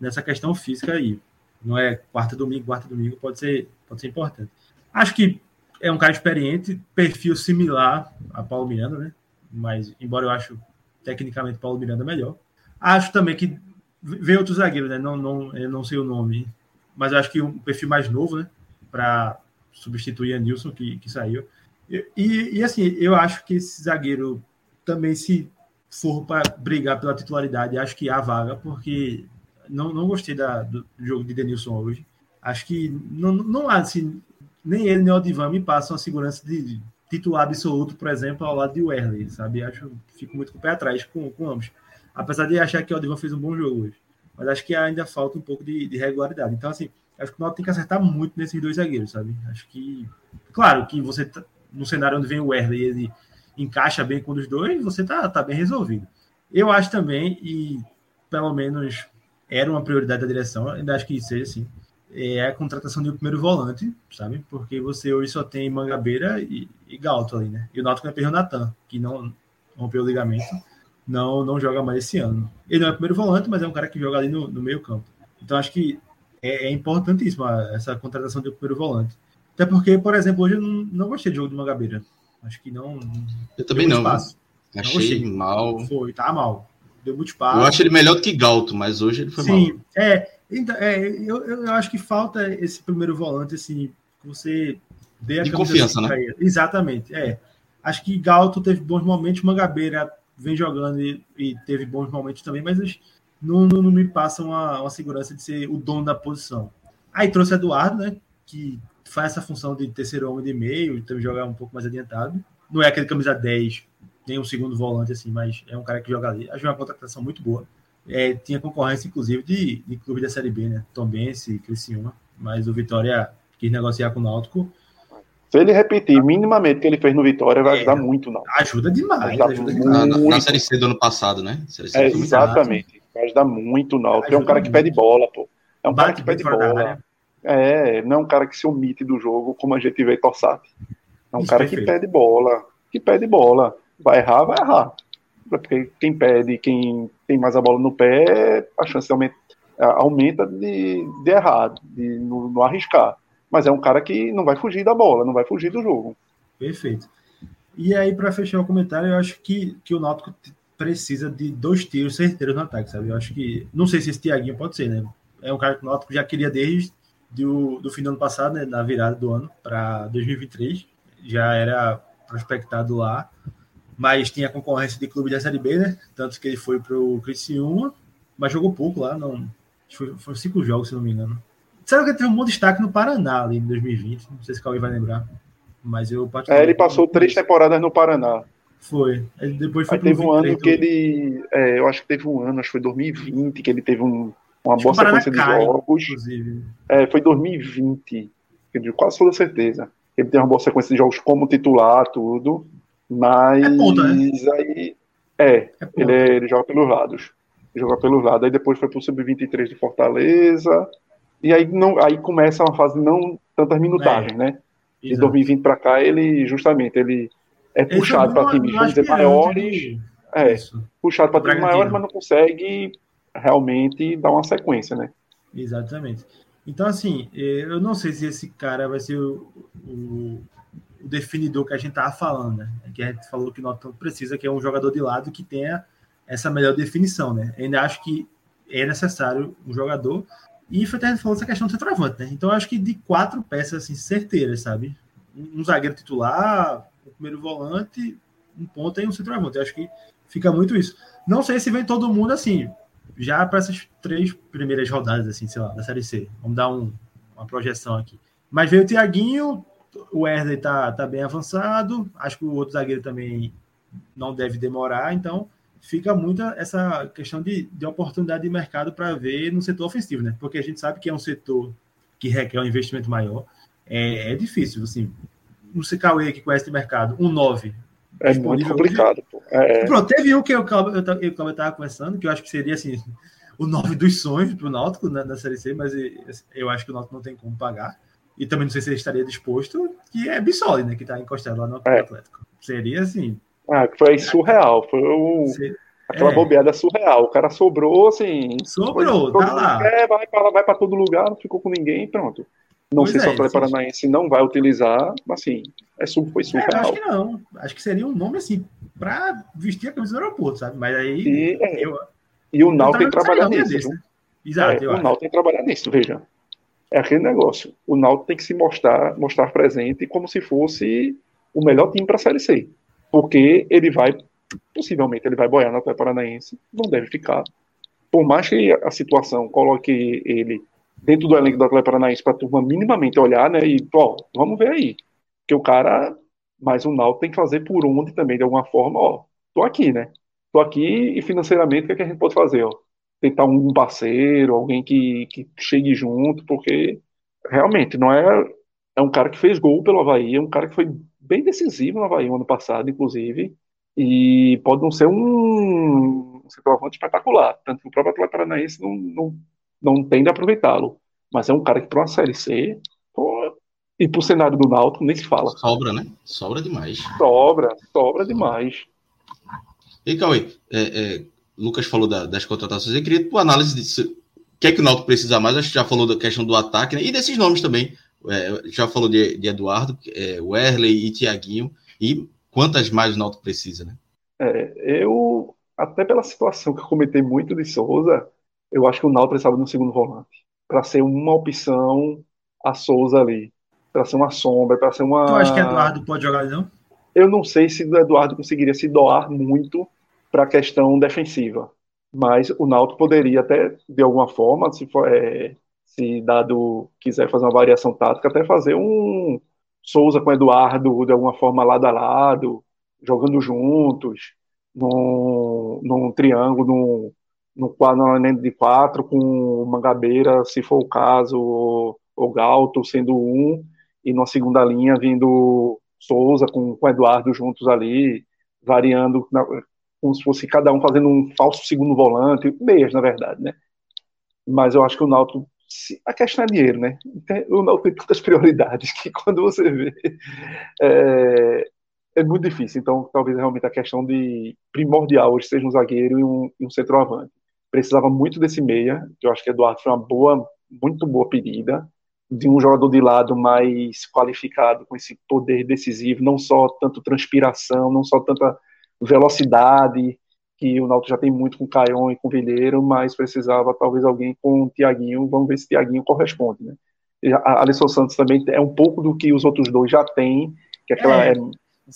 nessa questão física aí. Não é quarta domingo, quarta domingo, pode ser, pode ser importante. Acho que é um cara experiente, perfil similar a Paulo Miranda, né? Mas, embora eu acho tecnicamente Paulo Miranda melhor. Acho também que vem outro zagueiro, né? Não, não, eu não sei o nome, mas acho que um perfil mais novo, né? Para substituir a Nilson, que, que saiu. E, e, assim, eu acho que esse zagueiro também, se for para brigar pela titularidade, acho que há vaga, porque não, não gostei da, do jogo de Denilson hoje. Acho que não, não há, assim, nem ele nem o Odivan me passam a segurança de titular absoluto, por exemplo, ao lado de Werley, sabe? Acho fico muito com o pé atrás com, com ambos. Apesar de achar que o Odivan fez um bom jogo hoje. Mas acho que ainda falta um pouco de, de regularidade. Então, assim, acho que o Náutico tem que acertar muito nesses dois zagueiros, sabe? Acho que, claro, que você tá, no cenário onde vem o Werley ele encaixa bem com os dois, você tá, tá bem resolvido. Eu acho também, e pelo menos era uma prioridade da direção, ainda acho que seja assim, é a contratação de um primeiro volante, sabe? Porque você hoje só tem Mangabeira e, e Galto ali, né? E o Náutico vai perder o Natan, que não rompeu o ligamento, não, não joga mais esse ano. Ele não é o primeiro volante, mas é um cara que joga ali no, no meio campo. Então acho que é, é importantíssima essa contratação de um primeiro volante. Até porque, por exemplo, hoje eu não, não gostei do jogo do Mangabeira. Acho que não. Eu também não. Espaço. Achei não mal. Foi, tá mal. Deu muito espaço. Eu acho ele melhor do que Galto, mas hoje ele foi Sim, mal. Sim, é. Então, é eu, eu acho que falta esse primeiro volante, assim, que você dê a De confiança, né? Exatamente, é. Acho que Galto teve bons momentos, Mangabeira vem jogando e, e teve bons momentos também, mas não, não, não me passam uma, uma, segurança de ser o dono da posição. Aí trouxe Eduardo, né? Que faz essa função de terceiro homem de meio, então jogar um pouco mais adiantado. Não é aquele camisa 10, nem um segundo volante, assim, mas é um cara que joga ali. Acho uma contratação muito boa. É, tinha concorrência, inclusive, de, de clube da Série B, né? Tom Bense, Criciúma, mas o Vitória quis negociar com o Náutico. Se ele repetir minimamente o que ele fez no Vitória, vai é, ajudar muito, não. Ajuda demais. Ajuda ajuda muito. Na, na, Série C do ano passado, né? É, exatamente. Vai ajudar muito, não. É um cara que pede bola, pô. É um Bate cara que pede bola. É, não é um cara que se omite do jogo, como a gente vê Tossati. É um Isso cara que pede bola. Que pede bola. Vai errar, vai errar. Porque quem pede, quem tem mais a bola no pé, a chance aumenta, aumenta de, de errar, de não, arriscar. Mas é um cara que não vai fugir da bola, não vai fugir do jogo. Perfeito. E aí, para fechar o comentário, eu acho que, que o Náutico precisa de dois tiros certeiros no ataque, sabe? Eu acho que. Não sei se esse Tiaguinho pode ser, né? É um cara que o Náutico já queria desde do, do fim do ano passado, né? Na virada do ano para 2023. Já era prospectado lá mas tinha concorrência de clube da Série B, né? Tanto que ele foi para o Criciúma, mas jogou pouco lá, não. Foi, foi cinco jogos, se não me engano. Sabe que ele teve um bom destaque no Paraná ali em 2020, não sei se alguém vai lembrar. Mas eu É, ele passou três temporadas no Paraná. Foi. Ele depois foi Aí teve um ano que ele. É, eu acho que teve um ano, acho que foi 2020, que ele teve um, uma acho boa sequência de cai, jogos. Inclusive. É, foi 2020, quase toda certeza. Ele teve uma boa sequência de jogos como titular, tudo. Mas é ponta, né? aí. É, é ele, é, ele joga pelos lados. Joga pelos lados. Aí depois foi pro Sub-23 de Fortaleza. E aí, não, aí começa uma fase não tantas minutagens, é. né? De Exato. 2020 para cá, ele justamente ele é ele puxado para times, vamos dizer, maiores. É, Isso. puxado para times maiores, mas não consegue realmente dar uma sequência, né? Exatamente. Então, assim, eu não sei se esse cara vai ser o, o, o definidor que a gente estava falando, né? Que a gente falou que o Norton precisa, que é um jogador de lado que tenha essa melhor definição, né? Eu ainda acho que é necessário um jogador. E foi até falou essa questão do centroavante, né? Então, acho que de quatro peças, assim, certeiras, sabe? Um, zagueiro titular, o um primeiro volante, um ponto e um centroavante. Eu acho que fica muito isso. Não sei se vem todo mundo assim, já para essas três primeiras rodadas, assim, sei lá, da Série C. Vamos dar um, uma projeção aqui. Mas veio o Tiaguinho, o Wesley tá, tá bem avançado, acho que o outro zagueiro também não deve demorar, então fica muito essa questão de, de oportunidade de mercado para ver no setor ofensivo, né? Porque a gente sabe que é um setor que requer um investimento maior. É, é difícil, assim, um Cauê que conhece o mercado, um 9 é muito complicado. É... Pronto, teve um que eu, eu, estava conversando, que eu acho que seria assim, o nome dos sonhos para o Náutico na, na, Série C, mas eu acho que o Náutico não tem como pagar. E também não sei se ele estaria disposto, que é Bissoli, né? Que está encostado lá no é. Atlético. Seria assim. Ah, foi surreal. Foi um, aquela é. bobeada surreal. O cara sobrou, assim. Sobrou, tá lá. É, vai para vai todo lugar, não ficou com ninguém, pronto. Não pois sei é, se o Atlético Paranaense não vai utilizar, mas assim, é sub, foi surreal. É, acho que não. Acho que seria um nome assim, para vestir a camisa do aeroporto, sabe? Mas aí. E, é. eu, e o Nau tem que trabalhar nisso. Desse, né? Exato. É, o Nau tem que trabalhar nisso, veja. É aquele negócio. O Náutico tem que se mostrar, mostrar presente como se fosse o melhor time para a Série C. Porque ele vai, possivelmente, ele vai boiar no Atlético Paranaense, não deve ficar. Por mais que a situação coloque ele dentro do elenco do Atlético Paranaense para a turma minimamente olhar, né? E, ó, vamos ver aí. Que o cara, mais um Náutico tem que fazer por onde também, de alguma forma, ó, tô aqui, né? Tô aqui e financeiramente o que, é que a gente pode fazer, ó? Tentar um parceiro, alguém que, que chegue junto, porque realmente não é. É um cara que fez gol pelo Havaí, é um cara que foi bem decisivo no Havaí no ano passado, inclusive, e pode não ser um, um centroavante espetacular. Tanto que o próprio Atlético Paranaense não, não não tende a aproveitá-lo. Mas é um cara que para uma Série C, pô, e para o cenário do Náutico nem se fala. Sobra, né? Sobra demais. Sobra, sobra demais. E Cauê, é, é, Lucas falou da, das contratações, eu queria tua análise de o que é que o Náutico precisa mais, acho que já falou da questão do ataque, né? e desses nomes também, é, já falou de, de Eduardo, é, Werley e Tiaguinho, e quantas mais o Náutico precisa, né? É, eu, até pela situação que eu comentei muito de Souza, eu acho que o Náutico precisava de um segundo volante para ser uma opção a Souza ali, para ser uma sombra, para ser uma. Tu acha que Eduardo pode jogar não? Eu não sei se o Eduardo conseguiria se doar muito para a questão defensiva, mas o Náutico poderia até de alguma forma, se for, é, se dado quiser fazer uma variação tática, até fazer um Souza com Eduardo de alguma forma lado a lado, jogando juntos, num, num triângulo, num no quadro de quatro, com Mangabeira, se for o caso, o Galto sendo um, e na segunda linha vindo Souza com, o Eduardo juntos ali, variando, como se fosse cada um fazendo um falso segundo volante, meias, na verdade, né? Mas eu acho que o Náutico, a questão é dinheiro, né? O Náutico tem tantas prioridades que quando você vê, é, é muito difícil. Então, talvez realmente a questão de primordial hoje seja um zagueiro e um, um centroavante precisava muito desse meia, que eu acho que Eduardo foi uma boa, muito boa pedida, de um jogador de lado mais qualificado, com esse poder decisivo, não só tanto transpiração, não só tanta velocidade, que o Náutico já tem muito com o Caion e com o Vilheiro, mas precisava talvez alguém com o Tiaguinho, vamos ver se o Tiaguinho corresponde, né? A Alisson Santos também é um pouco do que os outros dois já têm, que é aquela é, é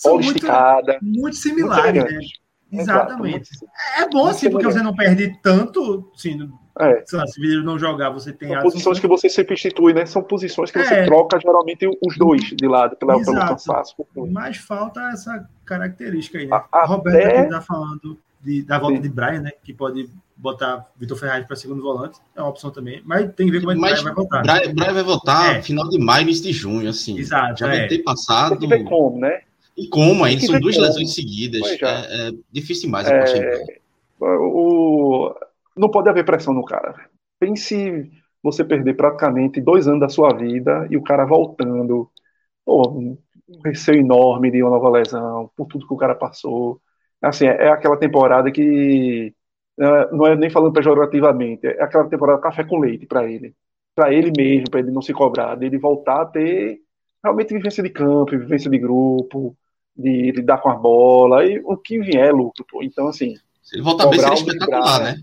bola esticada. Muito similares, né? Exatamente. É bom assim, porque você não perde tanto, assim, é. se o não jogar, você tem São posições que você se substitui, né? São posições que é. você troca geralmente os dois de lado, pela, pelo cansaço. Mas falta essa característica aí, né? A, Roberto aqui tá falando de, da volta Sim. de Brian, né? Que pode botar Vitor Ferraz para segundo volante, é uma opção também, mas tem que ver como é que Brian vai voltar. Brian, Brian vai voltar é. final de maio, início de junho, assim. Exato. Já é. vai ter passado. Tem que ver como, né? E como ainda? São duas lesões seguidas. É, é, difícil demais é, o, Não pode haver pressão no cara. Pense você perder praticamente dois anos da sua vida e o cara voltando. Pô, um receio enorme de uma nova lesão, por tudo que o cara passou. Assim, é, é aquela temporada que. É, não é nem falando pejorativamente, é aquela temporada café com leite para ele. para ele mesmo, para ele não se cobrar, dele voltar a ter realmente vivência de campo, vivência de grupo, de lidar com a bola, e o que vier é lucro. Pô. Então, assim. Se ele voltar bem, seria espetacular, né?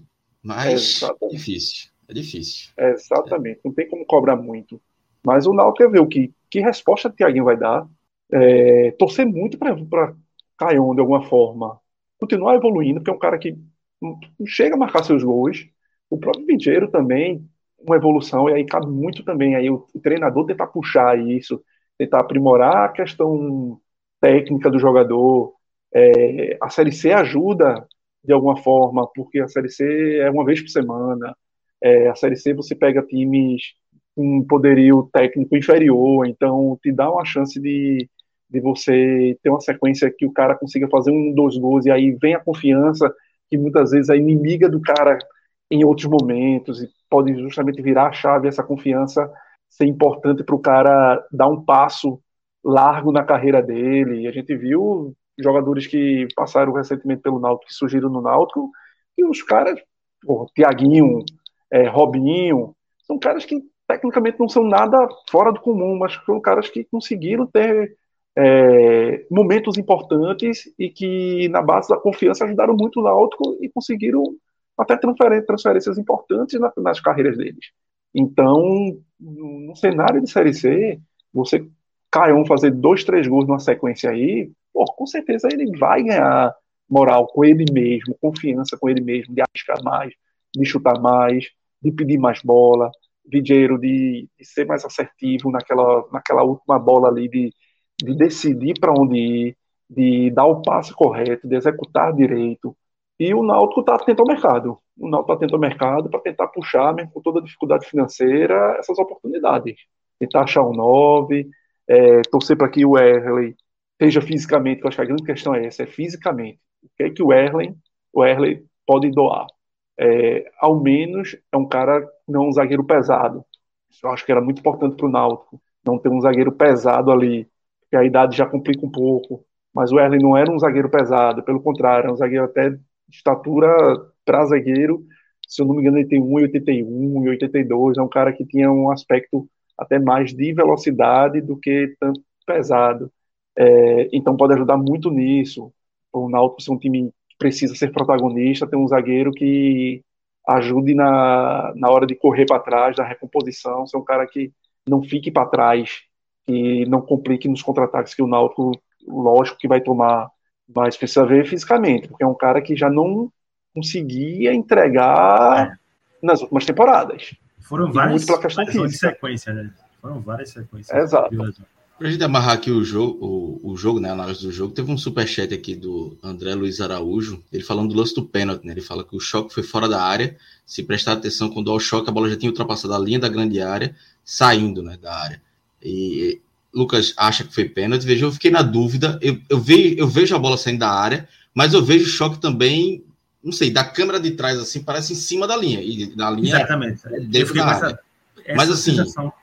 Mas é difícil. É difícil. É, exatamente. Não tem como cobrar muito. Mas o Náutico quer ver o que, que resposta o Thiaguinho vai dar. É, torcer muito para Caion, de alguma forma, continuar evoluindo, porque é um cara que chega a marcar seus gols. O próprio Vigeiro também, uma evolução, e aí cabe muito também aí o, treinador tentar puxar isso, tentar aprimorar a questão técnica do jogador. É, a Série C ajuda de alguma forma, porque a Série C é uma vez por semana. É, a Série C você pega times com poderio técnico inferior, então te dá uma chance de, de você ter uma sequência que o cara consiga fazer um, dois gols, e aí vem a confiança, que muitas vezes é inimiga do cara em outros momentos, e pode justamente virar a chave essa confiança ser importante para o cara dar um passo largo na carreira dele. E a gente viu jogadores que passaram recentemente pelo Náutico, que surgiram no Náutico, e os caras, Tiaguinho, é, Robinho, são caras que tecnicamente não são nada fora do comum, mas são caras que conseguiram ter é, momentos importantes e que, na base da confiança, ajudaram muito o Náutico e conseguiram até transferências importantes nas carreiras deles. Então, no cenário de Série C, você Caion fazer dois, três gols numa sequência aí, pô, com certeza ele vai ganhar moral com ele mesmo, confiança com ele mesmo, de arriscar mais, de chutar mais, de pedir mais bola, Vigeiro de, de ser mais assertivo naquela, naquela última bola ali, de, de decidir para onde ir, de dar o passe correto, de executar direito. E o Náutico está atento ao mercado. O Náutico está atento ao mercado para tentar puxar, mesmo com toda a dificuldade financeira, essas oportunidades. Tentar achar um 9, é, torcer para que o Erley esteja fisicamente, que eu acho que a grande questão é essa, é fisicamente. O que é que o Erley, o Erley pode doar? É, ao menos é um cara, não um zagueiro pesado. Eu acho que era muito importante para o Náutico, não ter um zagueiro pesado ali, porque a idade já complica um pouco. Mas o Erley não era um zagueiro pesado, pelo contrário, era um zagueiro até de estatura para zagueiro. Se eu não me engano, ele tem 1,81, 1,82. É um cara que tinha um aspecto até mais de velocidade do que tanto pesado. É, então pode ajudar muito nisso. O Náutico ser um time que precisa ser protagonista, ter um zagueiro que ajude na, na hora de correr para trás, da recomposição, ser um cara que não fique para trás, que não complique nos contra-ataques que o Náutico, lógico que vai tomar, mas precisa ver fisicamente, porque é um cara que já não conseguia entregar é. nas últimas temporadas. Foram várias de sequência, né? Foram várias sequências. Exato. Pra gente amarrar aqui o jogo, o, o jogo, né? A análise do jogo, teve um superchat aqui do André Luiz Araújo, ele falando do lance do pênalti, né? Ele fala que o choque foi fora da área. Se prestar atenção, quando há o choque, a bola já tinha ultrapassado a linha da grande área, saindo né, da área. E Lucas acha que foi pênalti. Veja, eu fiquei na dúvida. Eu, eu, vejo, eu vejo a bola saindo da área, mas eu vejo o choque também não sei, da câmera de trás, assim, parece em cima da linha. E na linha. Exatamente. É dentro da área. Essa, essa Mas assim.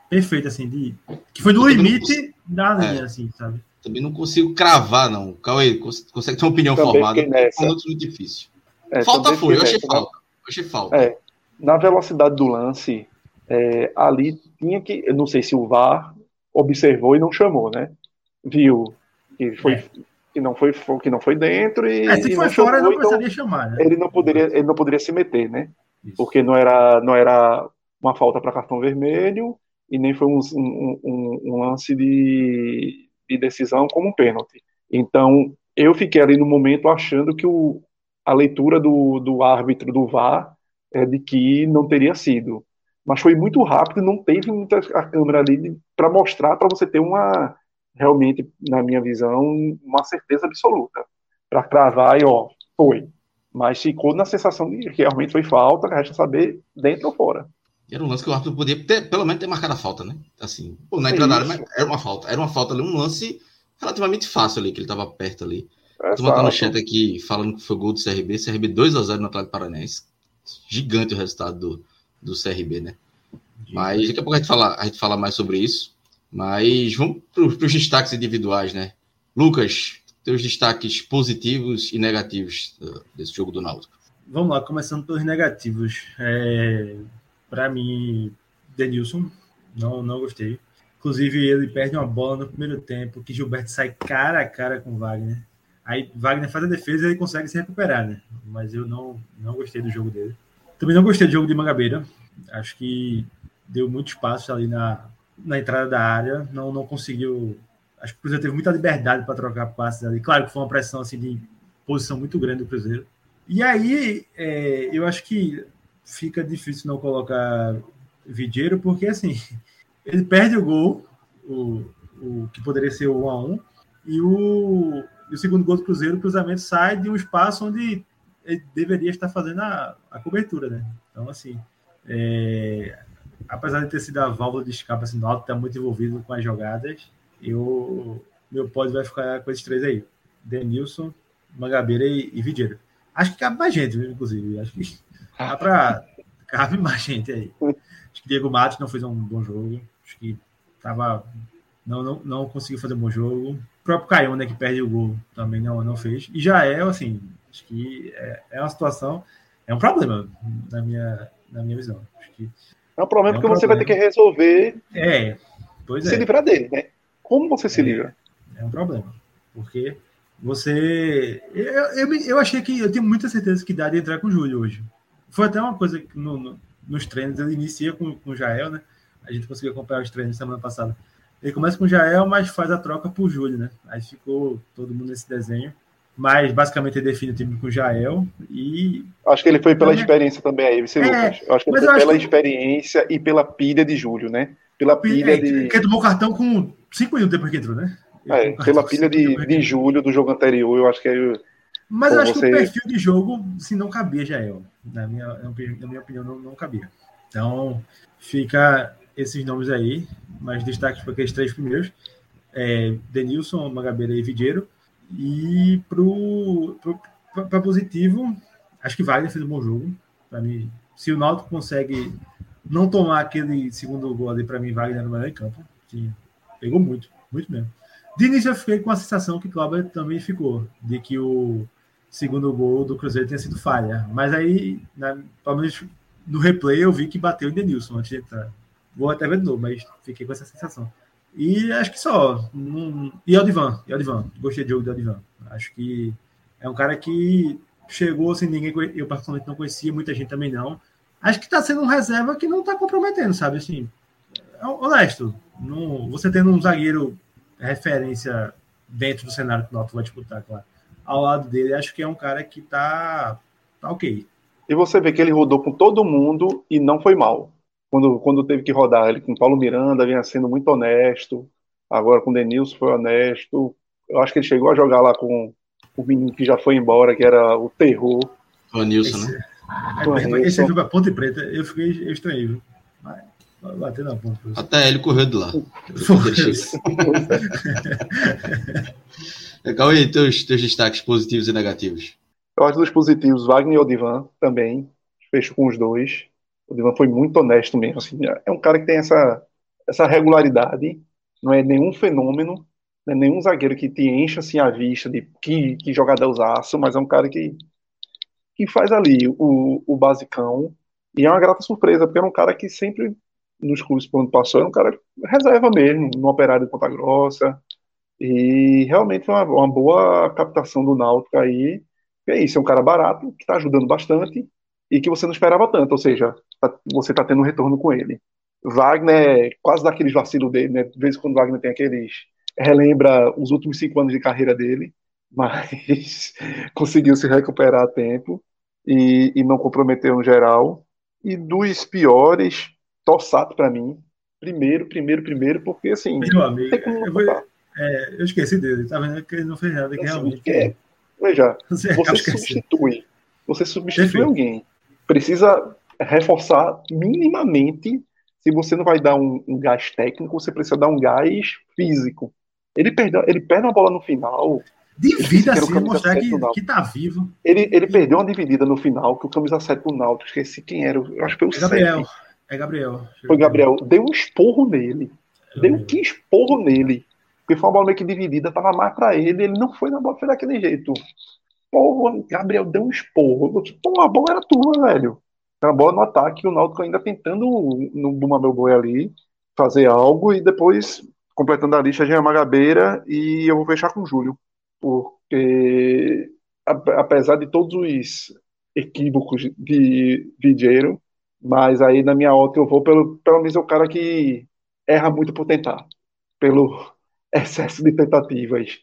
Perfeita, assim, de. Que foi no limite da linha, é, assim, sabe? Também não consigo cravar, não. Cauê, consegue ter uma opinião também formada. É muito difícil. É, falta foi, eu achei nessa, falta. Eu achei falta. É, na velocidade do lance, é, ali tinha que. Eu não sei se o VAR observou e não chamou, né? Viu que foi é que não foi que não foi dentro e, é, se foi fora chamou, não precisaria então, chamar né? ele não poderia ele não poderia se meter né Isso. porque não era não era uma falta para cartão vermelho e nem foi um, um, um, um lance de, de, decisão como um pênalti então eu fiquei ali no momento achando que o, a leitura do, do árbitro do VAR é de que não teria sido mas foi muito rápido não teve muita câmera ali para mostrar para você ter uma realmente, na minha visão, uma certeza absoluta. Para cravar e, ó, foi. Mas ficou na sensação de que realmente foi falta, resta saber dentro ou fora. Era um lance que o árbitro podia ter, pelo menos ter marcado a falta, né? Assim, pô, na entrada área, mas era uma falta. Era uma falta ali, um lance relativamente fácil ali, que ele estava perto ali. É Tô no chat aqui falando que foi gol do CRB, CRB 2x0 no Atlético Paranaense. Gigante o resultado do, do CRB, né? Mas daqui a pouco a gente, fala, a gente fala mais sobre isso. Mas vamos para os destaques individuais, né? Lucas, teus destaques positivos e negativos uh, desse jogo do Náutico. Vamos lá, começando pelos negativos. É, para mim, Denilson, não, não gostei. Inclusive, ele perde uma bola no primeiro tempo, que Gilberto sai cara a cara com Wagner. Aí Wagner faz a defesa e ele consegue se recuperar, né? Mas eu não, não gostei do jogo dele. Também não gostei do jogo de Mangabeira. Acho que deu muito espaço ali na, na entrada da área. Não, não conseguiu. Acho que o Cruzeiro teve muita liberdade para trocar passes ali. Claro que foi uma pressão assim, de posição muito grande do Cruzeiro. E aí, é, eu acho que fica difícil não colocar Vidieiro, porque assim, ele perde o gol, o, o que poderia ser o 1 a 1 e o, e o segundo gol do Cruzeiro, o cruzamento sai de um espaço onde ele deveria estar fazendo a, a cobertura, né? Então, assim, é, apesar de ter sido a válvula de escape assim, no alto, está muito envolvido com as jogadas, eu, meu pódio vai ficar com esses três aí: Denilson, Mangabeira e, e. Acho que cabe mais gente, inclusive. Acho que dá para cabe mais gente aí. Acho que Diego Matos não fez um bom jogo. Acho que tava não, não, não conseguiu fazer um bom jogo. O próprio Caio, né, que perde o gol, também não, não fez. E já é, assim, acho que é, é uma situação, é um problema na minha, na minha visão. Acho que é um problema é um porque problema. você vai ter que resolver. É, pois se é. livrar dele, né? Como você se é, livra? É um problema. Porque você. Eu, eu, eu, achei que. Eu tenho muita certeza que dá de entrar com o Júlio hoje. Foi até uma coisa que no, no, nos treinos ele inicia com, com o Jael, né? A gente conseguiu acompanhar os treinos semana passada. Ele começa com o Jael, mas faz a troca por Júlio, né? Aí ficou todo mundo nesse desenho. Mas basicamente ele define o time com o Jael e. Acho que ele foi pela também... experiência também aí, você é, Lucas. Acho que ele foi pela que... experiência e pela pilha de Júlio, né? Pela pilha é, de. Porque tomou cartão com cinco minutos depois que entrou, né? É, pela pilha de, de julho do jogo anterior, eu acho que é. Mas eu acho você... que o perfil de jogo, se não cabia, Jael. Na minha, na minha opinião, não, não cabia. Então, fica esses nomes aí, mas destaques para aqueles três primeiros. É, Denilson, Magabeira e Vidieiro. E para positivo, acho que Wagner fez um bom jogo. Para mim, se o Náutico consegue não tomar aquele segundo gol ali, para mim, Wagner no melhor em campo. Pegou muito, muito mesmo. De início, eu fiquei com a sensação que Cláudio também ficou, de que o segundo gol do Cruzeiro tinha sido falha. Mas aí, na, pelo menos no replay, eu vi que bateu o Denilson antes de entrar. Vou até ver de novo, mas fiquei com essa sensação. E acho que só. Um... E Aldivan, e Aldivan. Gostei do jogo do Aldivan. Acho que é um cara que chegou sem ninguém. Eu, particularmente, não conhecia, muita gente também não. Acho que está sendo um reserva que não está comprometendo, sabe? Assim, é honesto. Não, você tendo um zagueiro referência dentro do cenário que o Náutico vai disputar, claro. Ao lado dele, acho que é um cara que tá, tá ok. E você vê que ele rodou com todo mundo e não foi mal quando, quando teve que rodar ele com Paulo Miranda, vinha sendo muito honesto. Agora com o Denilson foi honesto. Eu acho que ele chegou a jogar lá com o menino que já foi embora, que era o terror. O Nilson, né? Esse foi pra Ponte Preta, eu fiquei eu estranhei, viu? Bater na ponta. Até ele correu de lá. Legal, e teus, teus destaques positivos e negativos? Eu acho dos positivos, Wagner e Odivan também. Fecho com os dois. O Divan foi muito honesto mesmo. Assim, é um cara que tem essa, essa regularidade, não é nenhum fenômeno, não é nenhum zagueiro que te encha assim, a vista de que, que jogada usaço, mas é um cara que, que faz ali o, o basicão. E é uma grata surpresa, porque era um cara que sempre, nos clubes por onde passou, era um cara reserva mesmo, no operário de Ponta Grossa. E realmente foi uma, uma boa captação do Náutico aí. É isso, é um cara barato, que está ajudando bastante e que você não esperava tanto, ou seja, você está tendo um retorno com ele. Wagner, quase daqueles vacilos dele, né? De vez em quando Wagner tem aqueles. relembra os últimos cinco anos de carreira dele, mas conseguiu se recuperar a tempo e, e não comprometeu no geral. E dos piores, Tossato para mim. Primeiro, primeiro, primeiro, porque assim. Meu amigo, eu, vou, é, eu, esqueci dele, tá vendo que ele não fez nada que realmente. É, veja, você, você substitui. Você substitui Perfeito. alguém precisa reforçar minimamente. Se você não vai dar um, um, gás técnico, você precisa dar um gás físico. Ele perdeu, ele perde uma bola no final. Divida assim, mostrar que, que tá vivo. Ele, ele perdeu uma dividida no final, que o camisa 7 do Náutico, esqueci quem era, eu acho que foi o é Gabriel. 7. É Gabriel. Foi Gabriel. Deu um esporro nele. Deu um que esporro nele. Porque foi uma bola meio que dividida, tava mais pra ele, ele não foi na bola, foi daquele jeito. Pô, Gabriel deu um esporro. Pô, a bola era tua, velho. Tem uma bola no ataque, o Náutico ainda tentando no Buma Meu Boi ali fazer algo e depois completando a lista já é Magabeira e eu vou fechar com o Júlio, porque apesar de todos os equívocos de Vigeiro, mas aí na minha ótica eu vou pelo, pelo menos é o cara que erra muito por tentar, pelo excesso de tentativas.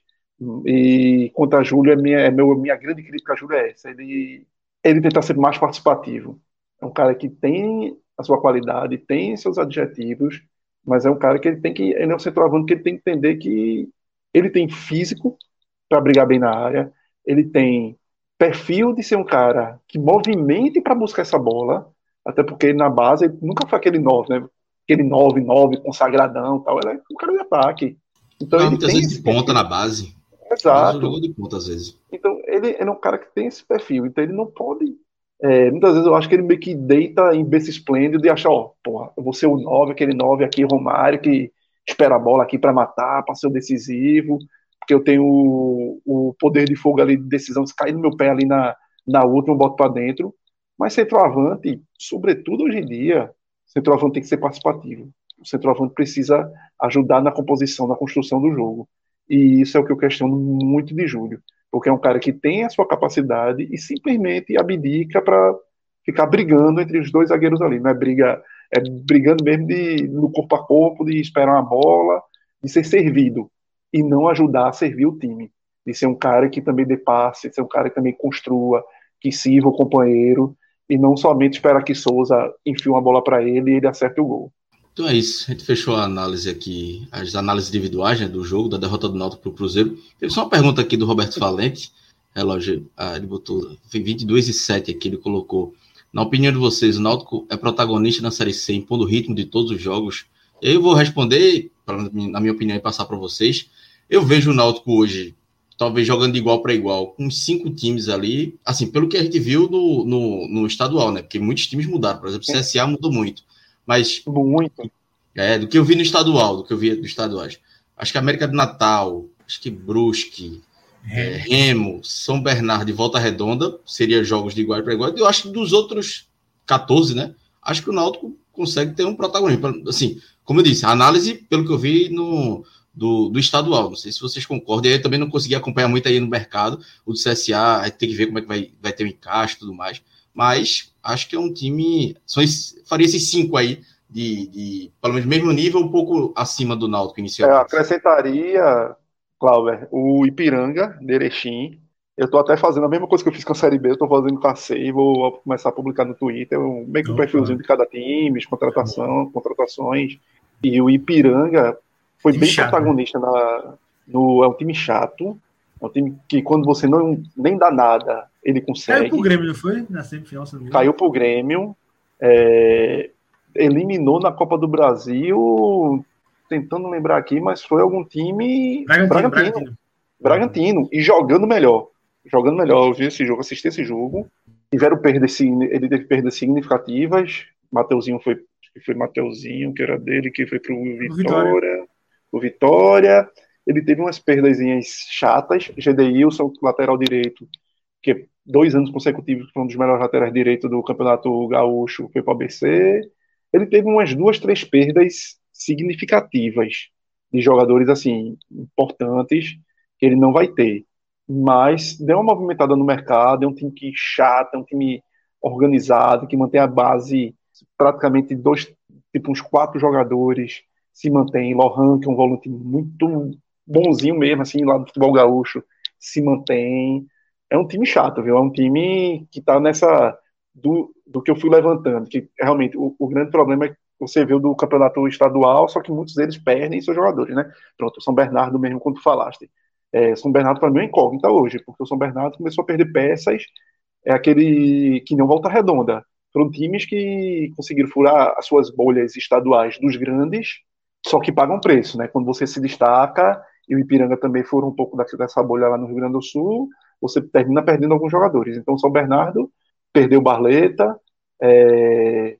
E quanto a Júlio, é minha, é meu, minha grande crítica a Júlio é essa. Ele, ele tentar ser mais participativo. É um cara que tem a sua qualidade, tem seus adjetivos, mas é um cara que ele tem que. Ele é um centroavante que ele tem que entender que ele tem físico para brigar bem na área, ele tem perfil de ser um cara que movimente para buscar essa bola, até porque na base ele nunca foi aquele 9, né? Aquele 9, 9, consagradão tal. Ele é um cara de ataque. Então, Não, muitas vezes de ponta na base. Exato. de ponta às vezes. Então ele, ele, é um cara que tem esse perfil, então ele não pode. É, muitas vezes eu acho que ele meio que deita em berço esplêndido e acha, ó, porra, eu vou ser o 9, aquele 9 aqui, Romário, que espera a bola aqui para matar, para ser o decisivo, porque eu tenho o, o, poder de fogo ali de decisão, se cair no meu pé ali na, na última, eu boto para dentro. Mas centroavante, sobretudo hoje em dia, centroavante tem que ser participativo. O centroavante precisa ajudar na composição, na construção do jogo. E isso é o que eu questiono muito de Júlio, porque é um cara que tem a sua capacidade e simplesmente abdica para ficar brigando entre os dois zagueiros ali. Não é briga, é brigando mesmo de, no corpo a corpo, de esperar uma bola, de ser servido e não ajudar a servir o time. De ser um cara que também dê passe, de ser um cara que também construa, que sirva o companheiro e não somente esperar que Souza enfie uma bola para ele e ele acerte o gol. Então é isso, a gente fechou a análise aqui, as análises individuais né, do jogo, da derrota do Náutico para o Cruzeiro. Teve só uma pergunta aqui do Roberto Valente, relógio, ah, ele botou 22 e 7 aqui, ele colocou. Na opinião de vocês, o Náutico é protagonista na Série C, impondo o ritmo de todos os jogos. Eu vou responder, pra, na minha opinião, e passar para vocês. Eu vejo o Náutico hoje, talvez jogando de igual para igual, com cinco times ali, assim, pelo que a gente viu no, no, no estadual, né? Porque muitos times mudaram, por exemplo, o CSA mudou muito. Mas. Muito. É, do que eu vi no estadual, do que eu vi do estaduais. Acho que América do Natal, acho que Brusque, é, Remo, São Bernardo e Volta Redonda seria jogos de igual para igual. Eu acho que dos outros 14, né? Acho que o Náutico consegue ter um protagonismo. Assim, como eu disse, a análise, pelo que eu vi no, do, do estadual. Não sei se vocês concordam. E aí eu também não consegui acompanhar muito aí no mercado. O do CSA, aí tem que ver como é que vai, vai ter o encaixe e tudo mais. Mas acho que é um time. Só esse, faria esses cinco aí, de, de, pelo menos mesmo nível, um pouco acima do Náutico inicial. É, acrescentaria, Cláudio, o Ipiranga, de Erechim. Eu estou até fazendo a mesma coisa que eu fiz com a Série B, eu estou fazendo com a C, vou começar a publicar no Twitter, um, meio que um perfilzinho de cada time, contratação, contratações. E o Ipiranga foi time bem chato, né? protagonista né? na, no. É um time chato, é um time que quando você não nem dá nada, ele consegue. Caiu pro Grêmio, não foi? Na semifinal, não Caiu pro Grêmio. É, eliminou na Copa do Brasil, tentando lembrar aqui, mas foi algum time. Bragantino. Bragantino. Bragantino. Bragantino e jogando melhor. Jogando melhor. Eu vi esse jogo, assisti esse jogo. Tiveram perdas, ele teve perdas significativas. Mateuzinho foi, foi Mateuzinho, que era dele, que foi pro Vitória. Vitória. O Vitória. Ele teve umas perdas chatas. Gedeilson, lateral direito, que dois anos consecutivos foi um dos melhores laterais direitos do Campeonato Gaúcho, foi para o ABC. Ele teve umas duas, três perdas significativas de jogadores assim importantes que ele não vai ter. Mas deu uma movimentada no mercado, é um time que chato, é um time organizado, que mantém a base praticamente dois, tipo uns quatro jogadores se mantém. Lohan, que é um volante muito bonzinho mesmo, assim, lá do futebol gaúcho, se mantém é um time chato, viu? É um time que tá nessa. Do, do que eu fui levantando, que realmente o, o grande problema é que você viu do campeonato estadual, só que muitos deles perdem seus jogadores, né? Pronto, o São Bernardo mesmo, quando tu falaste. É, São Bernardo para mim é incógnita hoje, porque o São Bernardo começou a perder peças, é aquele que não volta redonda. Foram times que conseguiram furar as suas bolhas estaduais dos grandes, só que pagam preço, né? Quando você se destaca, e o Ipiranga também foram um pouco dessa bolha lá no Rio Grande do Sul, você termina perdendo alguns jogadores. Então, São Bernardo perdeu Barleta, é,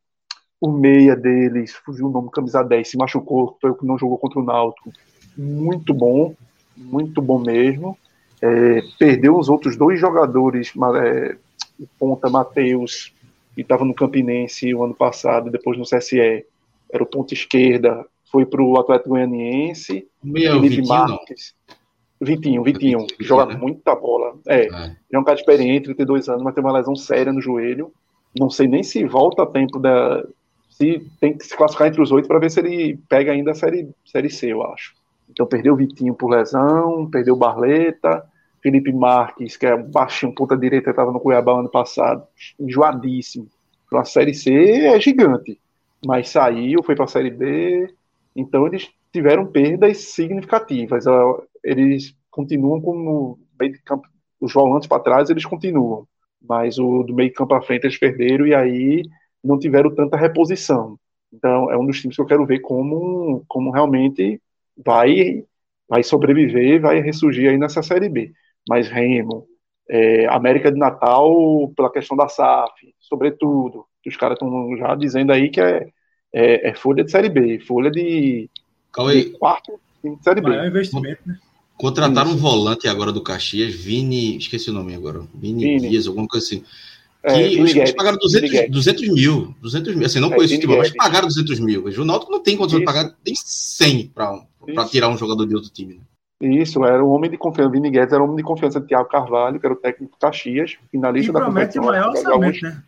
o meia deles, fugiu o nome, camisa 10, se machucou, foi o que não jogou contra o Náutico. Muito bom, muito bom mesmo. É, perdeu os outros dois jogadores, é, o ponta Matheus que estava no Campinense o ano passado, depois no CSE, era o ponto esquerda, foi para o Atlético Goianiense. Meu, Felipe Vitinho, Marques. Vitinho, Vitinho, Vitinho que joga né? muita bola. É, é, é um cara experiente, 32 anos, mas tem uma lesão séria no joelho. Não sei nem se volta a tempo da. Se tem que se classificar entre os oito para ver se ele pega ainda a série, série C, eu acho. Então perdeu o Vitinho por lesão, perdeu o Barleta, Felipe Marques, que é baixinho, ponta direita, estava no Cuiabá ano passado, enjoadíssimo. Para a Série C é gigante, mas saiu, foi para a Série B, então eles tiveram perdas significativas. Eles continuam como meio de campo, os volantes para trás eles continuam, mas o do meio campo para frente eles perderam e aí não tiveram tanta reposição. Então é um dos times que eu quero ver como, como realmente vai vai sobreviver, vai ressurgir aí nessa Série B. Mas Remo, é, América de Natal, pela questão da SAF, sobretudo, que os caras estão já dizendo aí que é, é, é, folha de Série B, folha de, de quarto de Série B. Maior investimento, né? Contrataram um volante agora do Caxias, Vini, esqueci o nome agora, Vini, Vini. Dias, alguma coisa assim. É, que é, eles, pagaram 200, 200 mil, 200 mil, assim, não é, conheço o time, mas pagaram 200 mil. O Náutico não tem condição de pagar nem 100 para tirar um jogador de outro time. Né? Isso, era o homem de confiança, Vini Guedes era o homem de confiança de Thiago Carvalho, que era o técnico do Caxias, finalista e da competição. maior orçamento, né?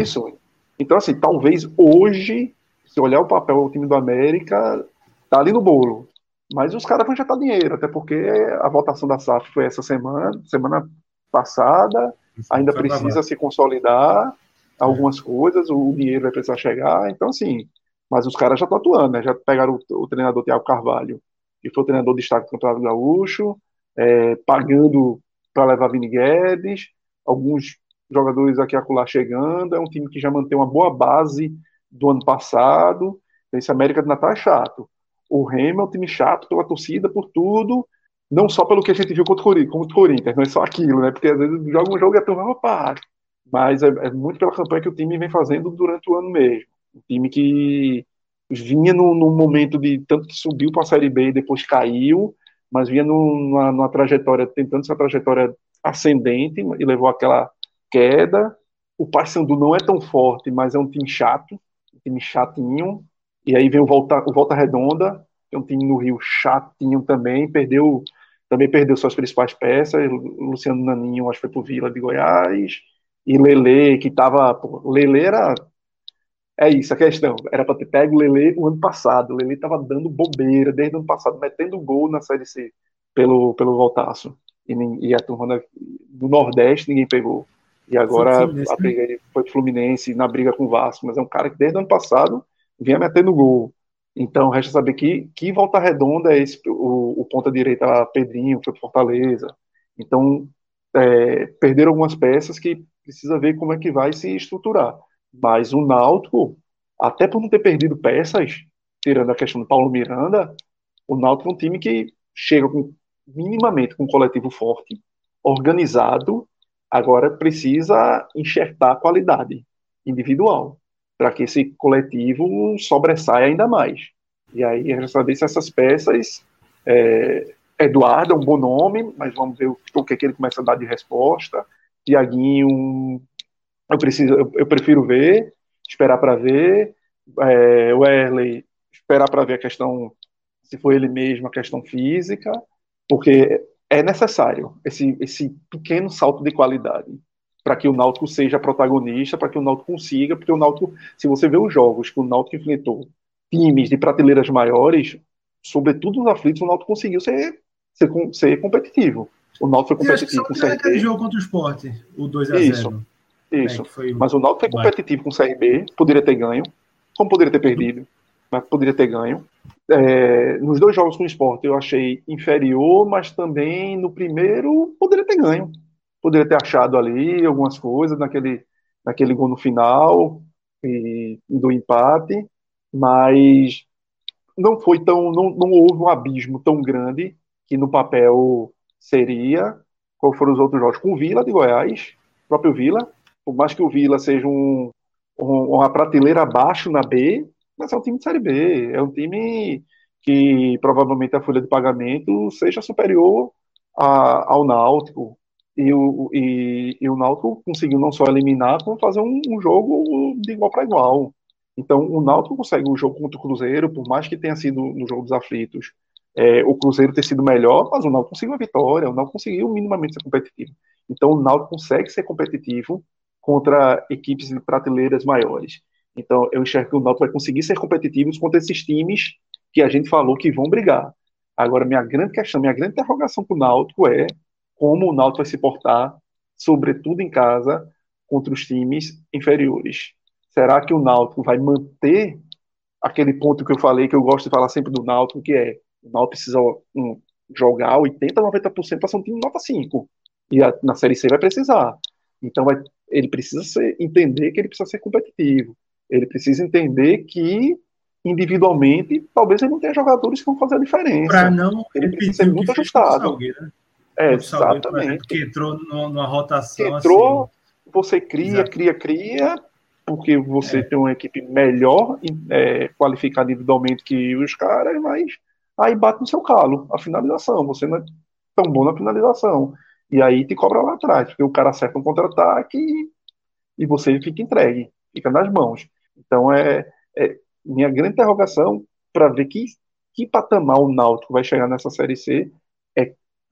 Isso. Então, assim, talvez hoje, se olhar o papel do time do América, tá ali no bolo. Mas os caras vão injetar dinheiro, até porque a votação da SAF foi essa semana, semana passada, ainda precisa se consolidar algumas coisas, o dinheiro vai precisar chegar, então assim, mas os caras já estão atuando, né? Já pegaram o, o treinador Thiago Carvalho, que foi o treinador de destaque do Campeonato Gaúcho, é, pagando para levar Vini Guedes, alguns jogadores aqui acolá chegando, é um time que já mantém uma boa base do ano passado, esse América de Natal é chato. O Remo é um time chato pela torcida, por tudo, não só pelo que a gente viu contra o Corinthians, não é só aquilo, né? Porque às vezes joga um jogo e a turma, opa, mas é, é, muito pela campanha que o time vem fazendo durante o ano mesmo. Um time que vinha num, num momento de tanto que subiu para a Série B e depois caiu, mas vinha numa, numa trajetória, tentando essa trajetória ascendente e levou aquela queda. O Paysandu não é tão forte, mas é um time chato, um time chatinho. E aí vem o Volta, o Volta Redonda, que é um time no Rio chatinho também, perdeu também perdeu suas principais peças, Luciano Naninho, acho que foi pro Vila de Goiás, e Lele, que tava, Lele era é isso a questão. Era para ter pego o Lele o ano passado. O Lele tava dando bobeira desde o ano passado, metendo gol na Série C pelo, pelo Voltaço. E, e a turma do Nordeste ninguém pegou. E agora a né? briga foi pro Fluminense na briga com o Vasco, mas é um cara que desde o ano passado vinha metendo gol. Então resta saber que, que volta redonda é esse, o, o ponta direita Pedrinho, foi pro Fortaleza. Então é, perderam algumas peças que precisa ver como é que vai se estruturar. Mas o Náutico, até por não ter perdido peças, tirando a questão do Paulo Miranda, o Náutico é um time que chega com, minimamente com um coletivo forte, organizado Agora precisa enxertar a qualidade individual para que esse coletivo sobressaia ainda mais. E aí a gente saber se essas peças. É, Eduardo é um bom nome, mas vamos ver o, que, que ele começa a dar de resposta. Tiaguinho, eu, preciso, eu, eu, prefiro ver, esperar para ver. É, o Erley, esperar para ver a questão, se foi ele mesmo, a questão física, porque é necessário esse, esse pequeno salto de qualidade para que o Náutico seja protagonista, para que o Náutico consiga, porque o Náutico, se você vê os jogos que o Náutico enfrentou, times de prateleiras maiores, sobretudo os aflitos, o Náutico conseguiu ser, ser, ser competitivo. O Náutico foi competitivo com o CRB. aquele jogo contra o Sport, o 2x0. Isso, isso. É, foi... Mas o Náutico foi competitivo com o CRB, poderia ter ganho, como poderia ter perdido, mas poderia ter ganho. É, nos dois jogos com o esporte eu achei inferior, mas também no primeiro poderia ter ganho. Poderia ter achado ali algumas coisas naquele, naquele gol no final e, do empate, mas não foi tão. Não, não houve um abismo tão grande que no papel seria. Qual foram os outros jogos? Com o Vila de Goiás, próprio Vila, por mais que o Vila seja um, um, uma prateleira abaixo na B, mas é um time de Série B, é um time que provavelmente a folha de pagamento seja superior a, ao Náutico. E o, e, e o Náutico conseguiu não só eliminar, como fazer um, um jogo de igual para igual. Então, o Náutico consegue o jogo contra o Cruzeiro, por mais que tenha sido no jogo dos aflitos, é, o Cruzeiro ter sido melhor, mas o Náutico conseguiu a vitória, o Náutico conseguiu minimamente ser competitivo. Então, o Náutico consegue ser competitivo contra equipes de prateleiras maiores. Então, eu enxergo que o Náutico vai conseguir ser competitivo contra esses times que a gente falou que vão brigar. Agora, minha grande questão, minha grande interrogação para o Náutico é como o Náutico vai se portar, sobretudo em casa, contra os times inferiores. Será que o Náutico vai manter aquele ponto que eu falei, que eu gosto de falar sempre do Náutico, que é o Náutico precisa um, jogar 80, 90% para ser um time nota 5. E a, na Série C vai precisar. Então vai, ele precisa ser, entender que ele precisa ser competitivo. Ele precisa entender que individualmente talvez ele não tenha jogadores que vão fazer a diferença. Para não ele precisa ser muito ajustado. Né? É, exatamente. que entrou numa rotação. Que entrou, assim. você cria, Exato. cria, cria, porque você é. tem uma equipe melhor, é, qualificada individualmente que os caras, mas aí bate no seu calo a finalização. Você não é tão bom na finalização. E aí te cobra lá atrás, porque o cara acerta um contra-ataque e, e você fica entregue, fica nas mãos. Então é, é minha grande interrogação para ver que, que patamar o Náutico vai chegar nessa Série C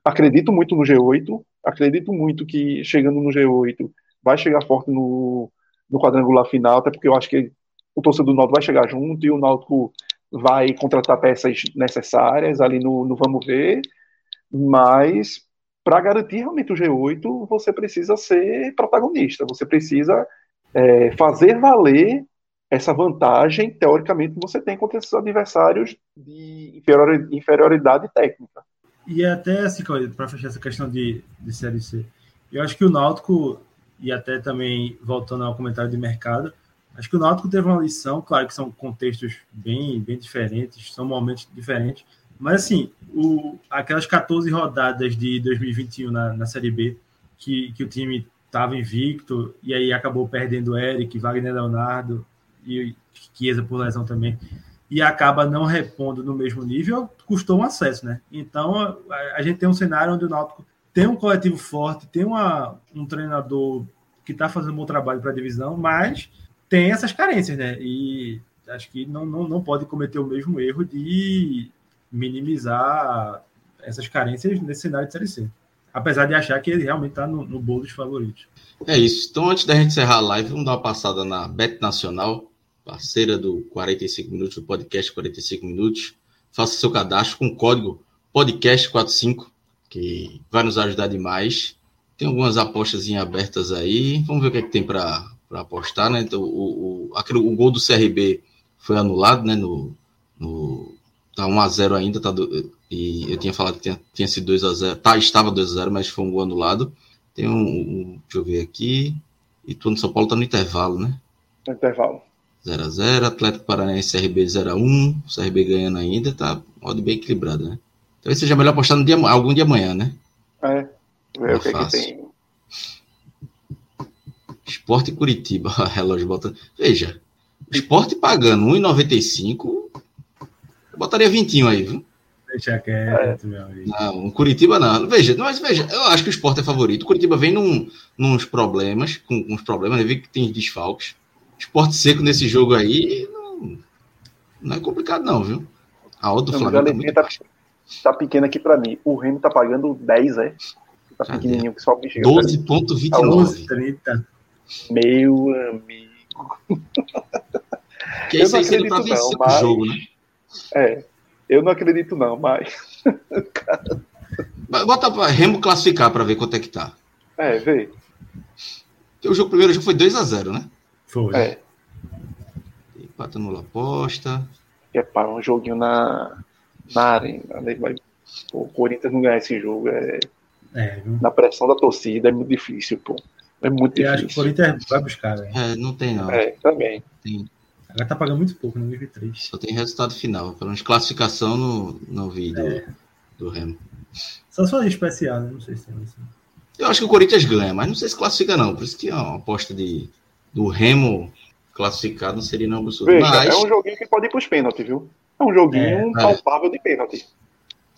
acredito muito no G8, acredito muito que chegando no G8 vai chegar forte no, no quadrangular final, até porque eu acho que o torcedor do Náutico vai chegar junto e o Náutico vai contratar peças necessárias ali no, no vamos ver, mas para garantir realmente o G8 você precisa ser protagonista, você precisa é, fazer valer essa vantagem teoricamente que você tem contra esses adversários de inferioridade técnica. E até assim, para fechar essa questão de, de Série C, eu acho que o Náutico, e até também voltando ao comentário de mercado, acho que o Náutico teve uma lição, claro que são contextos bem, bem diferentes, são momentos diferentes, mas assim, o, aquelas 14 rodadas de 2021 na, na Série B, que, que o time estava invicto, e aí acabou perdendo Eric, Wagner Leonardo e Chiesa por lesão também e acaba não repondo no mesmo nível, custou um acesso, né? Então, a, gente tem um cenário onde o Náutico tem um coletivo forte, tem uma, um treinador que está fazendo um bom trabalho para a divisão, mas tem essas carências, né? E acho que não, não, não pode cometer o mesmo erro de minimizar essas carências nesse cenário de Série C. Apesar de achar que ele realmente está no, no bolo dos favoritos. É isso. Então, antes da gente encerrar a live, vamos dar uma passada na Bet Nacional parceira do 45 Minutos, do podcast 45 Minutos. Faça seu cadastro com o código podcast45, que vai nos ajudar demais. Tem algumas apostas abertas aí. Vamos ver o que, é que tem para apostar, né? Então, o, o, aquele, o gol do CRB foi anulado, né? No, no, tá 1x0 ainda, tá do, e eu tinha falado que tinha, tinha sido 2x0. Tá, estava 2x0, mas foi um gol anulado. Tem um, um, Deixa eu ver aqui. E tudo no São Paulo tá no intervalo, né? No intervalo. 0x0, Atlético Paranaense CRB 0x1, CRB ganhando ainda, tá modo bem equilibrado, né? Talvez seja melhor apostar no dia, algum dia amanhã, né? É, ver é o que, que tem. Esporte Curitiba, relógio bota. Veja, esporte pagando 1,95, eu botaria 20 aí, viu? Deixa quieto, é. meu amigo. Não, Curitiba não. Veja, mas veja, eu acho que o esporte é favorito. O Curitiba vem num, nos problemas, com, uns problemas, eu vi que tem desfalques esporte seco nesse jogo aí não, não é complicado, não, viu? A outra do Flamengo. Tá, muito... tá, tá pequena aqui para mim. O Remo tá pagando 10, é? Tá Cadê? pequenininho que só me chega. 12,29. Tá Meu amigo. Que não acredito não, tá mas... jogo, né? É, eu não acredito não, mas. Bota pra Remo classificar para ver quanto é que tá. É, vê. O jogo, primeiro jogo foi 2x0, né? Foi. É. Empata no aposta. É para um joguinho na, na arena. Vai, o Corinthians não ganhar esse jogo é, é na pressão da torcida é muito difícil, pô. É muito Eu difícil. acho que o Corinthians vai buscar, velho. É, não tem não. É, também. Tem. Agora tá pagando muito pouco no nível 3. Só tem resultado final. Pelo menos classificação no, no vídeo é. do Remo. Só só especial, né? Não sei se tem isso. Eu acho que o Corinthians ganha, mas não sei se classifica não. Por isso que é uma aposta de do Remo classificado não seria não absurdo. Veja, Mas... é um joguinho que pode ir para os pênaltis, viu? É um joguinho é, palpável é. de pênalti.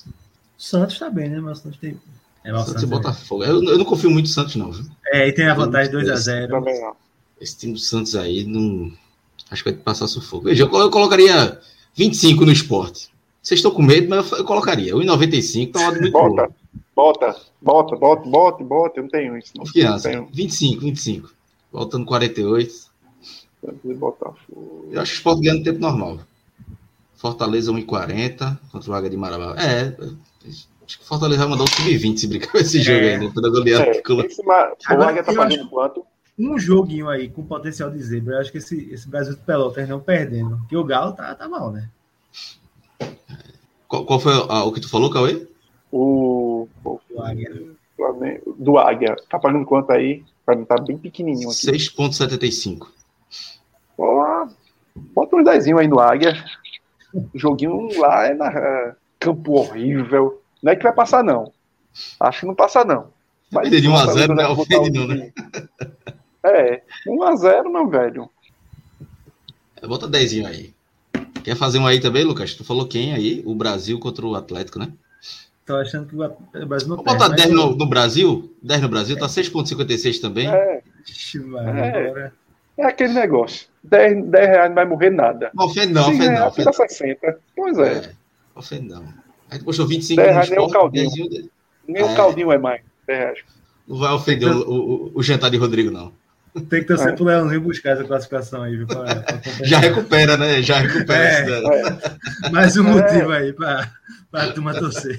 O Santos tá bem, né? Mas o Santos tem. É Santos, Santos e Botafogo. Eu, eu, não confio muito no Santos, não. Viu? É, e tem a vantagem 2x0. Também não. Esse time do Santos aí não. Acho que vai passar sufoco. Veja, eu, colocaria 25 no esporte. Vocês estão com medo, mas eu, colocaria. 1,95 tá uma muito bota, bota, bota, bota, bota, bota. Eu não tenho isso. Não. Confiança. Não tenho. 25, 25. Voltando 48. Botafogo. Eu acho que o esporte ganha no tempo normal. Fortaleza 1,40 contra o Águia de Marabá. É, acho que o Fortaleza vai mandar o sub-20 se brincar com esse é. jogo aí, né? Toda goleada. É, o Águia tá pagando quanto? Um joguinho aí com potencial de zebra. Eu acho que esse, esse Brasil de Pelotas não perdendo. Porque o Galo tá, tá mal, né? Qual, qual foi a, o que tu falou, Cauê? O, o do Águia. Do Águia. Tá pagando quanto aí? Pra mim tá bem pequenininho aqui. 6,75. Bota uns dezinho aí no Águia. O joguinho lá é na é, campo horrível. Não é que vai passar, não. Acho que não passa, não. Mas de 1x0 não é ofende, não, né? É, 1x0, meu velho. É, bota 10 aí. Quer fazer um aí também, Lucas? Tu falou quem aí? O Brasil contra o Atlético, né? Tô achando que o Brasil não Vamos botar 10 no, no, Brasil? 10 no Brasil, tá 6,56 também. É. é. é aquele negócio. 10, 10 reais não vai morrer nada. Não ofende não, ofende não. Ofende 60. Pois é. é. Ofende não. Aí tu postou 25 10 reais nem o caldinho. Nem o é. caldinho é mais. 10 reais. Não vai ofender o, o, o jantar de Rodrigo, não. Tem que torcer é. pro Leãozinho buscar essa classificação aí. Viu, pra, pra Já recupera, né? Já recupera. É, mais um motivo aí para a turma torcer.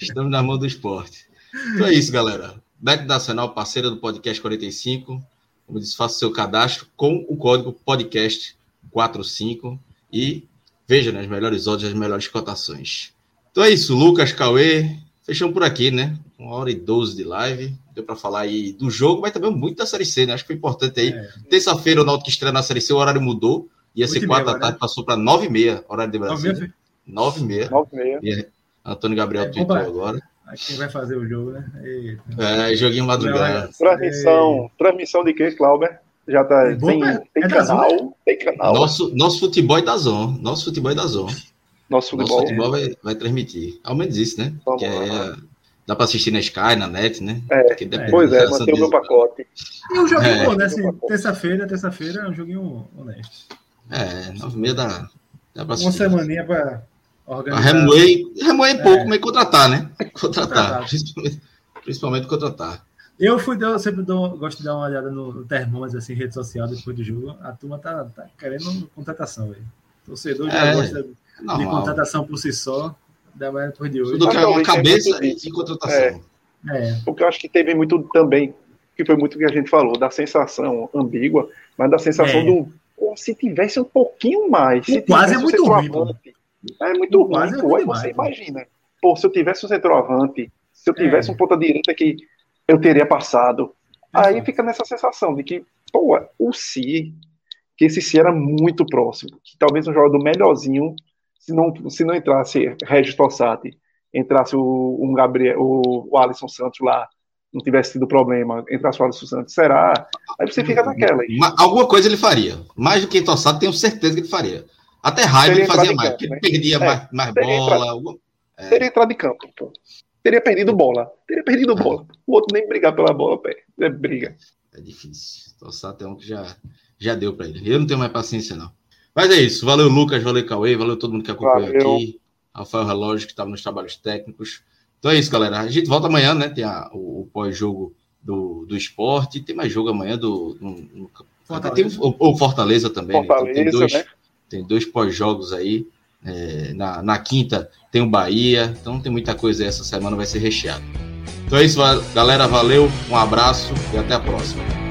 Estamos na mão do esporte. Então é isso, galera. Bet Nacional, parceira do Podcast 45. Como disse, faça o seu cadastro com o código podcast45 e veja né, as melhores odds, as melhores cotações. Então é isso, Lucas, Cauê, fechamos por aqui, né? Uma hora e doze de live. Deu para falar aí do jogo, mas também muito da Série C, né? Acho que foi importante aí. É. Terça-feira o Náutico estreia na Série C, o horário mudou. Ia ser quatro da tarde, né? passou para nove e meia, horário de Brasília. Nove e meia. Nove e meia. E Antônio Gabriel é, tweetou agora. Quem vai fazer o jogo, né? Eita. É, joguinho madrugada. Transmissão, transmissão de quê, Clauber? Já tá, é tem, tem, é canal, tem canal. Nosso, nosso futebol é da Zon. Nosso futebol é da Zon. Nosso futebol, nosso futebol vai, vai transmitir. Ao menos isso, né? Vamos que é, dá para assistir na Sky, na net, né? É, pois é, manter o meu pacote. E um joguinho é. bom, né? Assim, terça-feira, terça-feira é um joguinho honesto. É, nove e meia dá, dá pra assistir. Uma semaninha para Organizar... A Remoer, Remoer é pouco, é. mas contratar, né? Contratar. Principalmente, principalmente contratar. Eu fui, eu sempre dou, gosto de dar uma olhada no termômetro, assim, rede social depois do jogo. A turma tá, tá querendo contratação, velho. Torcedor já é, gosta de, de contratação por si só, da manhã depois de hoje. Tudo que é uma cabeça e contratação. É. É. Porque eu acho que teve muito também, que foi muito o que a gente falou, da sensação ambígua, mas da sensação é. do. se tivesse um pouquinho mais. Se quase é muito ruim. É muito ruim, é pô. Aí você imagina. Pô, se eu tivesse um centroavante, se eu tivesse é. um ponta direita que eu teria passado. Aí fica nessa sensação de que, pô, o Si, que esse Si era muito próximo, que talvez um jogador melhorzinho, se não, se não entrasse Regis Tossati, entrasse o, um Gabriel, o, o Alisson Santos lá, não tivesse tido problema, entrasse o Alisson Santos, será? Aí você fica naquela. Aí. Alguma coisa ele faria. Mais do que Tossati, tenho certeza que ele faria. Até raiva ele fazia mais, porque né? ele perdia é, mais, mais bola. Entrado, é. Teria entrado em campo, pô. Teria perdido bola. Teria perdido bola. O outro nem brigar pela bola, pé. É briga. É difícil. Torçar até um que já, já deu para ele. Eu não tenho mais paciência, não. Mas é isso. Valeu, Lucas. Valeu, Cauê. Valeu todo mundo que acompanhou valeu. aqui. Rafael Relógio, que estava nos trabalhos técnicos. Então é isso, galera. A gente volta amanhã, né? Tem a, o, o pós-jogo do, do esporte. Tem mais jogo amanhã do. No, no, Fortaleza. Tem o, o Fortaleza também. Fortaleza, né? então, tem dois, né? Tem dois pós-jogos aí. É, na, na quinta tem o Bahia. Então tem muita coisa aí. Essa semana vai ser recheado. Então é isso, galera. Valeu, um abraço e até a próxima.